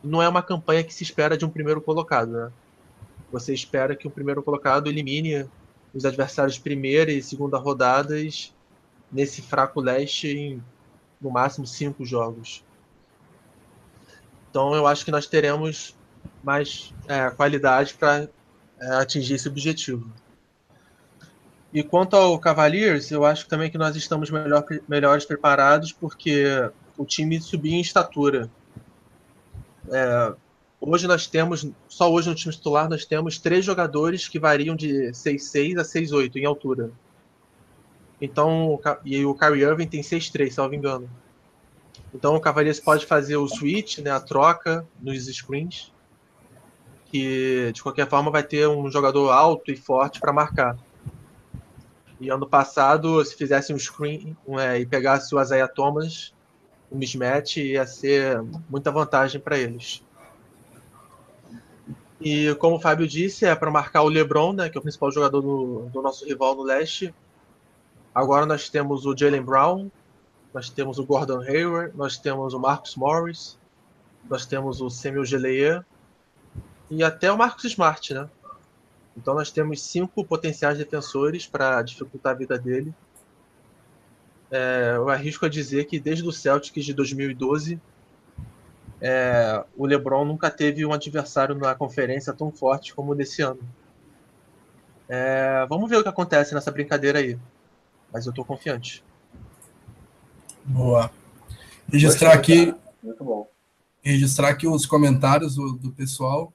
Não é uma campanha que se espera de um primeiro colocado, né? Você espera que o primeiro colocado elimine os adversários primeira e segunda rodadas nesse fraco leste em no máximo cinco jogos. Então eu acho que nós teremos mais é, qualidade para é, atingir esse objetivo. E quanto ao Cavaliers, eu acho também que nós estamos melhor, melhores preparados porque o time subiu em estatura. É, hoje nós temos, só hoje no time titular, nós temos três jogadores que variam de 6'6 a 6'8 em altura. Então, e o Kyrie Irving tem 6'3, salvo engano. Então o Cavaliers pode fazer o switch, né, a troca nos screens, que de qualquer forma vai ter um jogador alto e forte para marcar. E ano passado, se fizesse um screen é, e pegasse o Isaiah Thomas, o mismatch ia ser muita vantagem para eles. E como o Fábio disse, é para marcar o LeBron, né, que é o principal jogador do, do nosso rival no leste. Agora nós temos o Jalen Brown, nós temos o Gordon Hayward, nós temos o Marcus Morris, nós temos o Samuel Geleyer e até o Marcus Smart, né? Então nós temos cinco potenciais defensores para dificultar a vida dele. É, eu arrisco a dizer que desde o Celtics de 2012, é, o LeBron nunca teve um adversário na conferência tão forte como nesse ano. É, vamos ver o que acontece nessa brincadeira aí. Mas eu estou confiante. Boa. Registrar aqui. Muito bom. Registrar aqui os comentários do, do pessoal.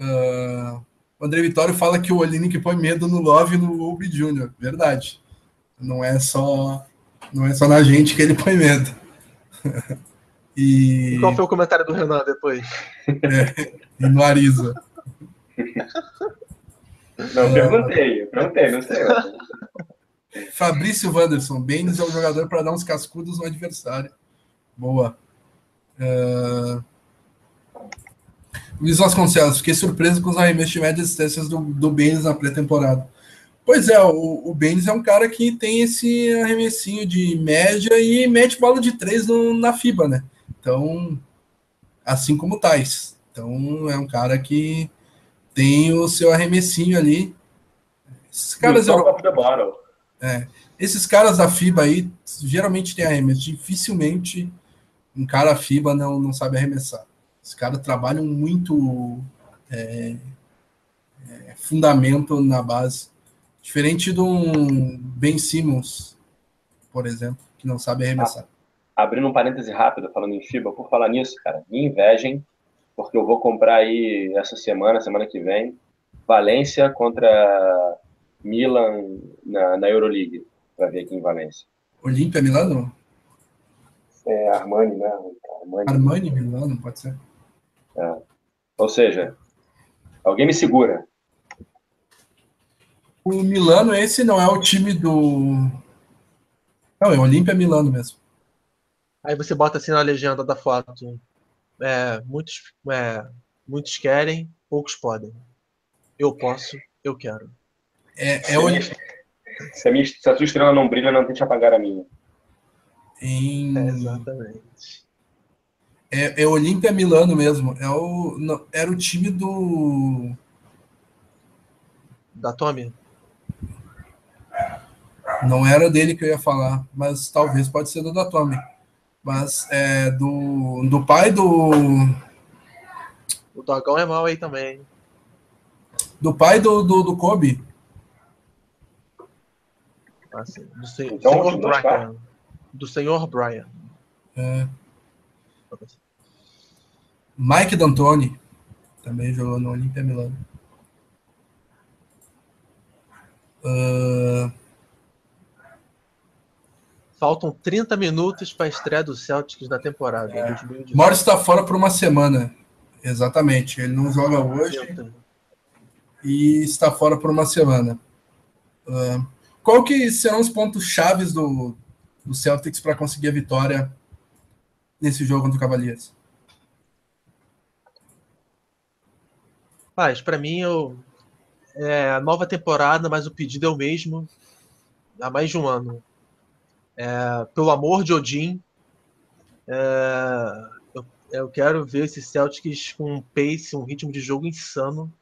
Uh, o André Vitório fala que o Olini que põe medo no Love e no Ubi Jr. Verdade. Não é só não é só na gente que ele põe medo. *laughs* e... e qual foi o comentário do Renan depois? É, e no Ariza. Não, perguntei, perguntei, não sei. Fabrício Wanderson, Baines é o jogador para dar uns cascudos no adversário. Boa. Uh... Luiz Vasconcelos, fiquei surpreso com os arremessos de média distâncias do, do Baines na pré-temporada. Pois é, o, o Baines é um cara que tem esse arremessinho de média e mete bola de três no, na FIBA, né? Então, assim como o Tais. Então, é um cara que tem o seu arremessinho ali. Esses caras. Euro... É, esses caras da FIBA aí geralmente tem arremesso. Dificilmente um cara FIBA não, não sabe arremessar. Os caras trabalham muito é, é, fundamento na base. Diferente de um Ben Simmons, por exemplo, que não sabe arremessar. Abrindo um parêntese rápido, falando em FIBA, por falar nisso, cara, me invejem, porque eu vou comprar aí essa semana, semana que vem, Valência contra Milan na, na Euroleague, para ver aqui em Valência. Olímpia Milano? É, Armani, né? Armani, Armani Milano, pode ser. É. Ou seja, alguém me segura. O Milano, esse não é o time do. Não, é Olímpia Milano mesmo. Aí você bota assim na legenda da foto. É, muitos, é, muitos querem, poucos podem. Eu posso, eu quero. É, é o... se, a minha, se a sua estrela não brilha, não tente apagar a minha. Em... É, exatamente. É, é Olímpia Milano mesmo. É o, não, era o time do. Da Tommy? Não era dele que eu ia falar, mas talvez pode ser do da Tommy. Mas é do, do pai do. O Dogão é mal aí também. Do pai do, do, do Kobe. Ah, sim. Do se, então, senhor Brian. Do senhor Brian. É. Mike D'Antoni também jogou no Olimpia Milano. Uh... Faltam 30 minutos para a estreia do Celtics na temporada. É. Morris está fora por uma semana. Exatamente. Ele não joga hoje e está fora por uma semana. Uh... Qual que serão os pontos chaves do, do Celtics para conseguir a vitória nesse jogo contra o Cavaliers? Paz, para mim eu, é a nova temporada, mas o pedido é o mesmo há mais de um ano. É, pelo amor de Odin, é, eu, eu, quero ver esse Celtics com um pace, um ritmo de jogo insano,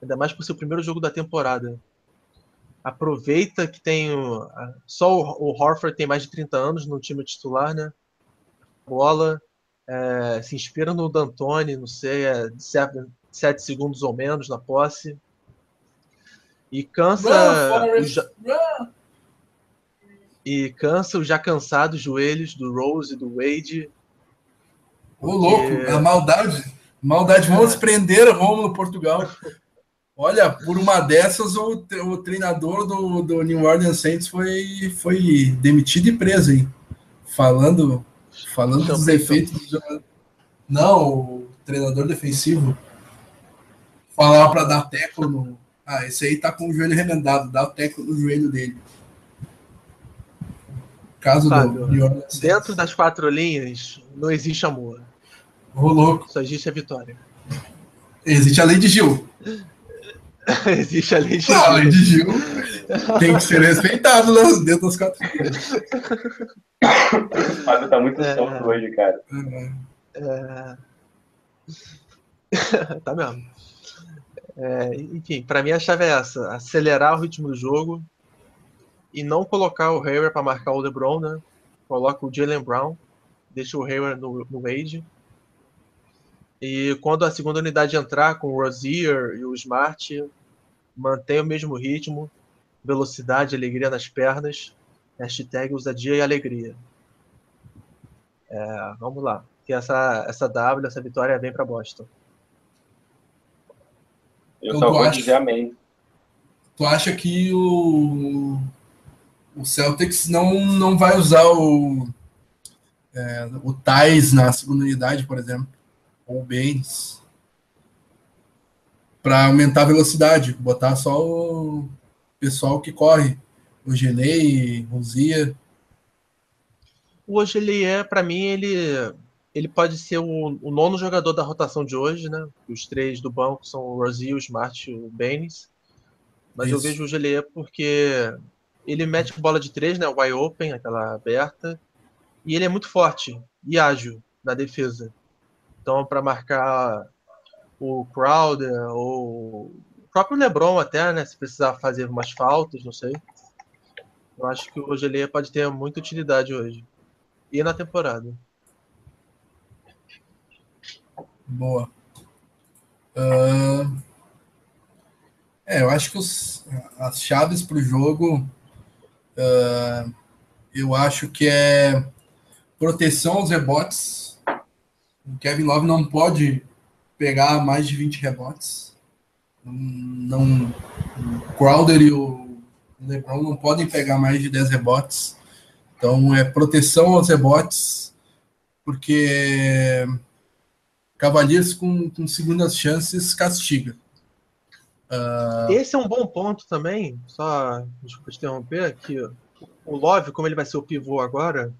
ainda mais por ser o primeiro jogo da temporada aproveita que tem o, só o, o Horford tem mais de 30 anos no time titular, né? Bola é, se inspira no D'Antoni, não sei, é 7 segundos ou menos na posse. E cansa run, já, e cansa os já cansados joelhos do Rose e do Wade. Ô, porque... louco, a maldade. Maldade, vamos é. prender Romulo Portugal. Olha, por uma dessas, o, o treinador do, do New Orleans Saints foi, foi demitido e preso, hein? Falando, falando dos efeitos do jogador. Não, o treinador defensivo falava para dar teco no. Ah, esse aí tá com o joelho remendado, dá o teco no joelho dele. Caso Fábio, do Dentro das quatro linhas, não existe amor. Ô, louco. Só existe a vitória. Existe a lei de Gil. *laughs* existe a lei de Não, a lei Gil. de Gil tem que ser respeitado né, dentro das quatro linhas. O Fábio tá muito É. solto hoje, cara. É, É... *laughs* tá mesmo. É, enfim, pra mim a chave é essa: acelerar o ritmo do jogo e não colocar o Hayward para marcar o LeBron, né? Coloca o Jalen Brown, deixa o Hayward no, no Wade. E quando a segunda unidade entrar com o Rozier e o Smart, mantém o mesmo ritmo, velocidade, alegria nas pernas. Hashtag ousadia e alegria. É, vamos lá. Que essa, essa W, essa vitória vem para Boston. Eu Eu só vou gosto. dizer amém. Tu acha que o, o Celtics não, não vai usar o, é, o Thais na segunda unidade, por exemplo, ou o Baines, para aumentar a velocidade, botar só o pessoal que corre, o Gelei, Rosia. Hoje ele é, para mim, ele, ele pode ser o, o nono jogador da rotação de hoje, né? Os três do banco são o Rozier, o Smart e o Baines. Mas eu Isso. vejo o Geleia porque ele mete bola de três, né? Wide open, aquela aberta. E ele é muito forte e ágil na defesa. Então, para marcar o Crowder ou o próprio LeBron até, né? Se precisar fazer umas faltas, não sei. Eu acho que o Geleia pode ter muita utilidade hoje. E na temporada. Boa. Ah, é, eu acho que os- as chaves para o jogo, ah, eu acho que é proteção aos rebotes. O Kevin Love não pode pegar mais de 20 rebotes. Não, o Crowder e o LeBron não podem pegar mais de 10 rebotes. Então é proteção aos rebotes, porque Cavaliers com, com segundas chances castiga. Ah, Esse é um bom ponto também, só desculpa te interromper, que o Love, como ele vai ser o pivô agora,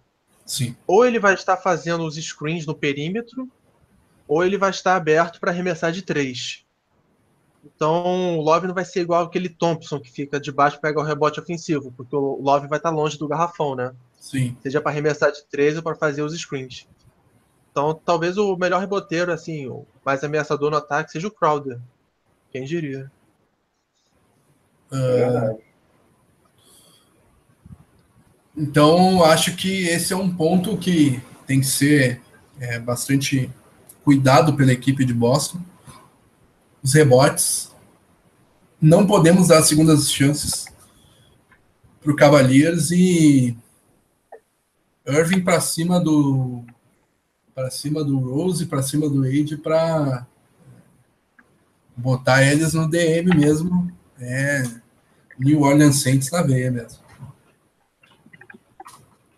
sim, ou ele vai estar fazendo os screens no perímetro, ou ele vai estar aberto para arremessar de três. Então o Love não vai ser igual aquele Thompson que fica de baixo e pega o rebote ofensivo, porque o Love vai estar longe do garrafão, né? sim. Seja para arremessar de três ou para fazer os screens. Então talvez o melhor reboteiro, assim, o mais ameaçador no ataque seja o Crowder. Quem diria? Então, acho que esse é um ponto que tem que ser é, bastante cuidado pela equipe de Boston. Os rebotes. Não podemos dar segundas chances para o Cavaliers e Irving para cima do para cima do Rose, para cima do Wade para botar eles no DM mesmo. É New Orleans Saints na veia mesmo.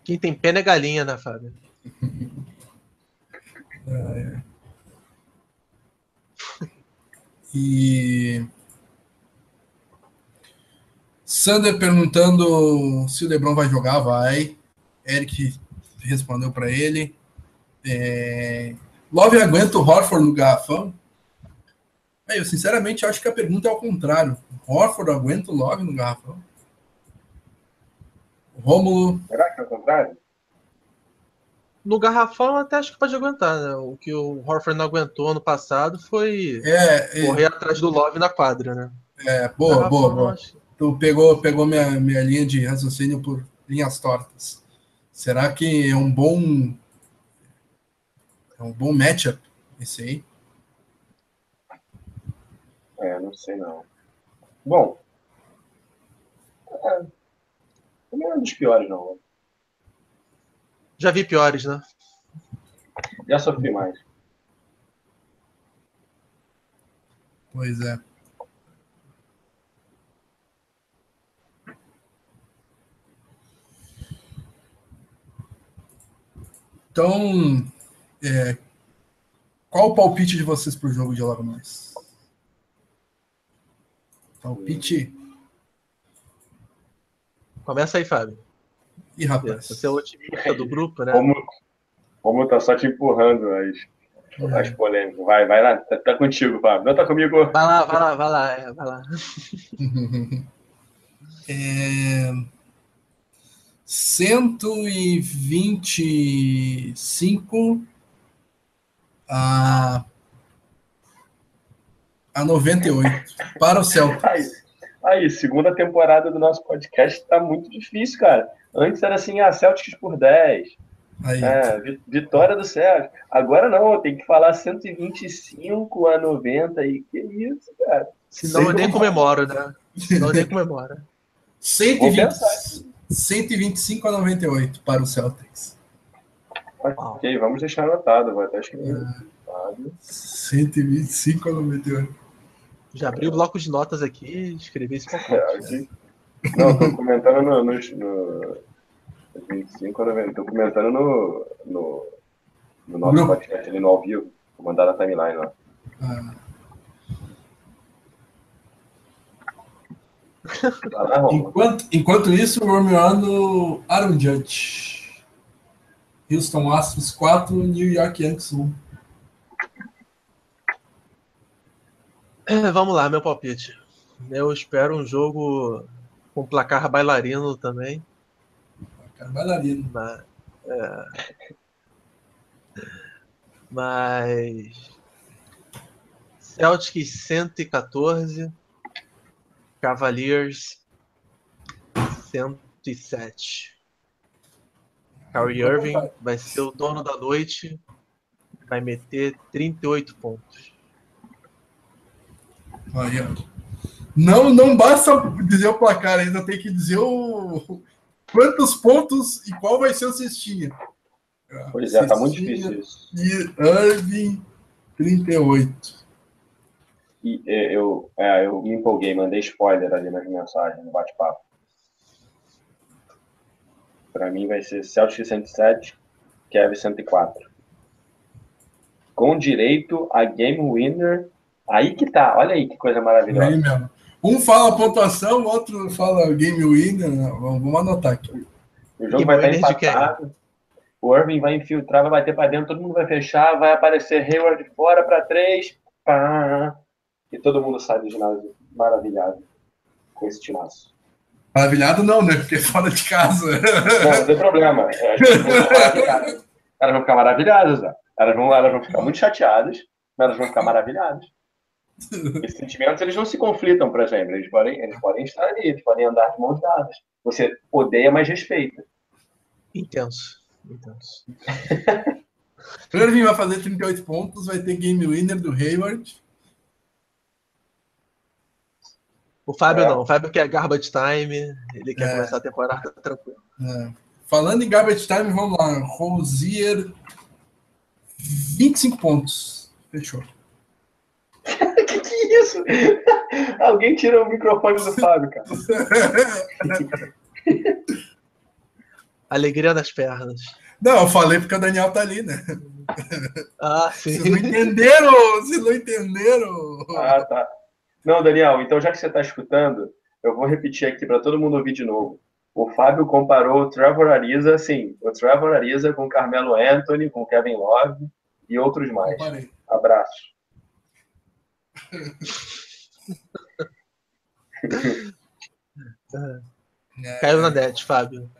Quem tem pena é galinha, né, Fábio? *laughs* E Sander perguntando se o LeBron vai jogar, vai. Eric respondeu para ele. É... Love aguenta o Horford no garrafão? É, eu sinceramente acho que a pergunta é ao contrário. Horford aguenta o Love no garrafão? O Rômulo, Será que é o contrário? No garrafão eu até acho que pode aguentar, né? O que o Horford não aguentou ano passado foi é, é, correr atrás do Love na quadra, né? é, boa, Garrafão, boa, boa. acho- Tu pegou, pegou minha, minha linha de raciocínio por linhas tortas. Será que é um bom é um bom matchup esse aí? É, não sei não. Bom. É, também não é um dos piores, não. Já vi piores, né? Já sofri mais. Pois é. Então, é, qual o palpite de vocês para o jogo de logo mais? Palpite. Começa aí, Fábio. Ih, rapaz. Você é o otimista do grupo, né? Como, como tá só te empurrando as, as polêmicas. Vai, vai lá. Tá, tá contigo, Fábio. Não tá comigo. Vai lá, vai lá, vai lá. é, vai lá. *laughs* É... 125 a, a 98 para o Celtics. Aí, aí, segunda temporada do nosso podcast tá muito difícil, cara. Antes era assim, a Celtics por 10. Aí. É, vi- vitória do Celtics. Agora não, tem que falar 125 a 90 e que isso, cara. Senão eu nem comemoro, né? Senão eu nem comemoro. 120, pensar. 125 a 98 para o Celtics. Ok, vamos deixar anotado, vou até escrever. Fábio. 125 a 98. Já abri o bloco de notas aqui, escrevi esse É, pacote. aqui. Não, tô comentando no, no, no 25 a 90. Tô comentando no, no, no nosso Grupo. podcast ali no ao vivo. Vou mandar na timeline lá. Ah, enquanto, enquanto isso, o Romulo Aaron Judge. Houston Astros 4, New York Yankees 1. Vamos lá, meu palpite. Eu espero um jogo com placar bailarino também. Cara, bailarino. Mas, é, mas Celtics 114, Cavaliers 107. Kyrie Irving vai ser o dono da noite, vai meter 38 pontos. Aí. Não, não basta dizer o placar, ainda tem que dizer o quantos pontos e qual vai ser o cestinha. Pois é, tá muito Cestinha difícil isso. E Irving 38. E é, eu, é, eu me empolguei, mandei spoiler ali nas mensagens, no bate-papo. Pra mim vai ser Celtics 107, Kevin 104. Com direito a game winner. Aí que tá, olha aí que coisa Aí maravilhosa. mesmo. Um fala a pontuação, o outro fala game winner. né? Vamos vamos anotar aqui. O jogo E vai estar de quem? empatado. O Irving vai infiltrar, vai bater pra dentro, todo mundo vai fechar, vai aparecer Hayward fora pra três. Pá. E todo mundo sai do ginásio maravilhado com esse timaço. Maravilhado não, né? Porque é fora de casa. Não, não tem problema. É. Elas vão ficar maravilhadas, ó. Elas vão, elas vão ficar muito chateadas, mas elas vão ficar maravilhadas. Esses sentimentos, eles não se conflitam, por exemplo. Eles podem, eles podem estar ali, eles podem andar de mãos dadas. Você odeia, mas respeita. Intenso. Intenso. *laughs* Irving vai fazer 38 pontos, vai ter game winner do Hayward. O Fábio É. não. O Fábio quer garbage time. Ele quer É. começar a temporada *laughs* tranquilo. É. Falando em garbage time, vamos lá. Rosier, 25 pontos. Fechou. Isso? *laughs* Alguém tira o microfone do Fábio, cara. *laughs* Alegria nas pernas. Não, eu falei porque o Daniel tá ali, né? Ah, *laughs* sim. Vocês não entenderam? Vocês não entenderam? Ah, tá. Não, Daniel, então já que você está escutando, eu vou repetir aqui para todo mundo ouvir de novo. O Fábio comparou o Trevor Ariza, sim, o Trevor Ariza com Carmelo Anthony, com Kevin Love e outros mais. Abraço. É, Caiu na net, Fábio.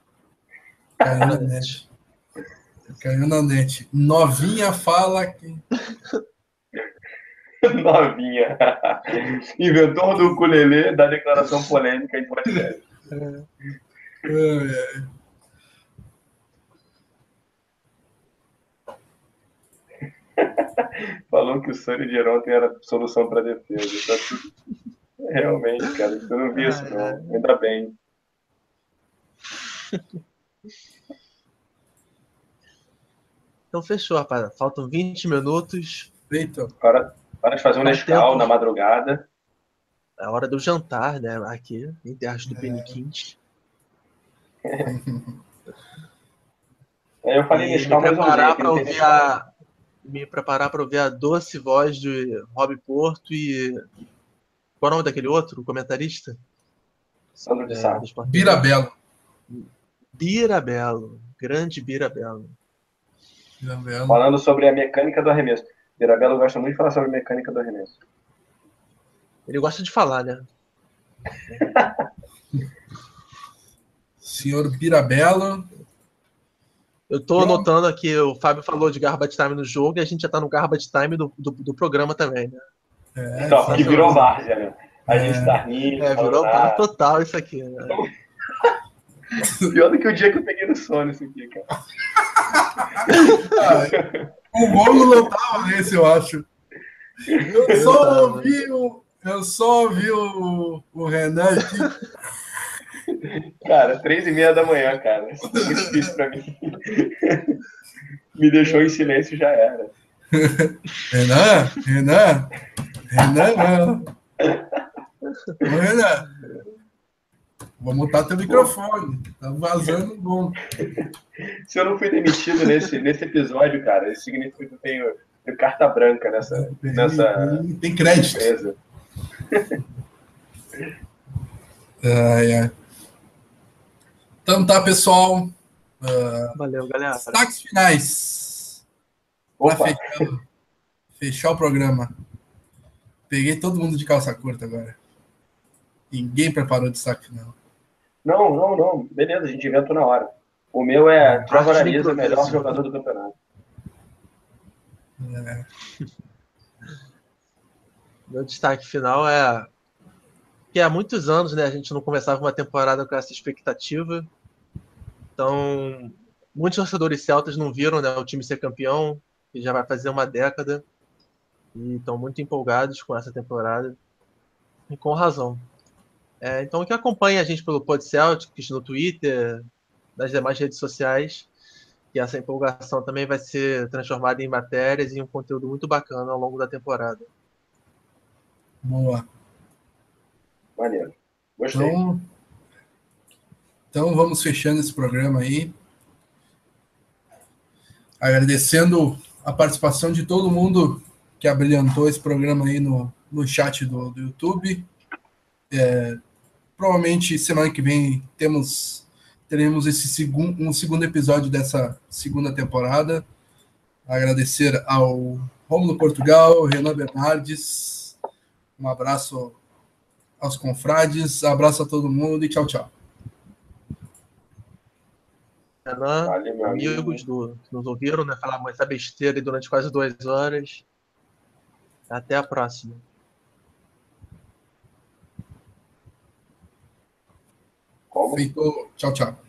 Caiu na net. Caiu na net. Novinha fala que. *laughs* Novinha. Inventor do ukulele da declaração polêmica em podcast. Ai, ai. *laughs* Falou que o Sunny de ontem era solução para defesa. Tá tudo... Realmente, cara, eu não vi isso, não. Ainda bem. Então fechou, rapaziada. Faltam 20 minutos. Então. Feito. Hora, hora de fazer um Nescau na madrugada. É a hora do jantar, né? Aqui, em terras do É. Peniquinte. Aí *laughs* eu falei Nescau, mas eu preparar usei, para não me preparar para ouvir a doce voz de Rob Porto e Qual é o nome daquele outro, comentarista? Sandro de é, Sá. Birabelo. Birabelo. Grande Birabelo. Birabelo. Falando sobre a mecânica do arremesso. Birabelo gosta muito de falar sobre a mecânica do arremesso. Ele gosta de falar, né? *laughs* Senhor Birabelo. Eu tô anotando aqui, o Fábio falou de garbage time no jogo e a gente já tá no garbage time do, do, do programa também, né? É, então, que virou várzea, né? A é. gente tá rindo. É, virou bar total isso aqui, né? *laughs* Pior do que o dia que eu peguei no sono isso aqui, cara. *laughs* o Romulo tava nesse, eu acho. Eu só ouvi o, eu só ouvi o, o Renan aqui. Cara, três e meia da manhã, cara. Isso é muito difícil pra mim. Me deixou em silêncio já era. Renan, Renan, Renan, não. Renan, vou mutar teu microfone. Tá vazando bom. Se eu não fui demitido nesse, nesse episódio, cara, isso significa que eu tenho, tenho carta branca nessa. Tem, nessa tem, tem crédito. Empresa. ai, ai. Então tá, pessoal. Uh, Valeu, galera. Destaques finais. Para fechar, fechar o programa. Peguei todo mundo de calça curta agora. Ninguém preparou destaque final. Não, não, não. Beleza, a gente inventou na hora. O meu é Trevor Ariza, melhor jogador do campeonato. É. Meu destaque final é que há muitos anos né, a gente não começava uma temporada com essa expectativa. Então, muitos torcedores celtas não viram né, o time ser campeão, que já vai fazer uma década, e estão muito empolgados com essa temporada, e com razão. É, então, que acompanhe a gente pelo Pod Celtics no Twitter, nas demais redes sociais, que essa empolgação também vai ser transformada em matérias e um conteúdo muito bacana ao longo da temporada. Boa. Maneiro. Gostei. Então, então vamos fechando esse programa aí. Agradecendo a participação de todo mundo que abrilhantou esse programa aí no, no chat do, do YouTube. É, provavelmente semana que vem temos teremos esse segundo um segundo episódio dessa segunda temporada. Agradecer ao Romulo Portugal, Renan Bernardes, um abraço aos confrades, abraço a todo mundo e tchau, tchau. Renan, Valeu, amigos do, que nos ouviram, né? Falar essa besteira durante quase duas horas. Até a próxima. Feito. Tchau, tchau.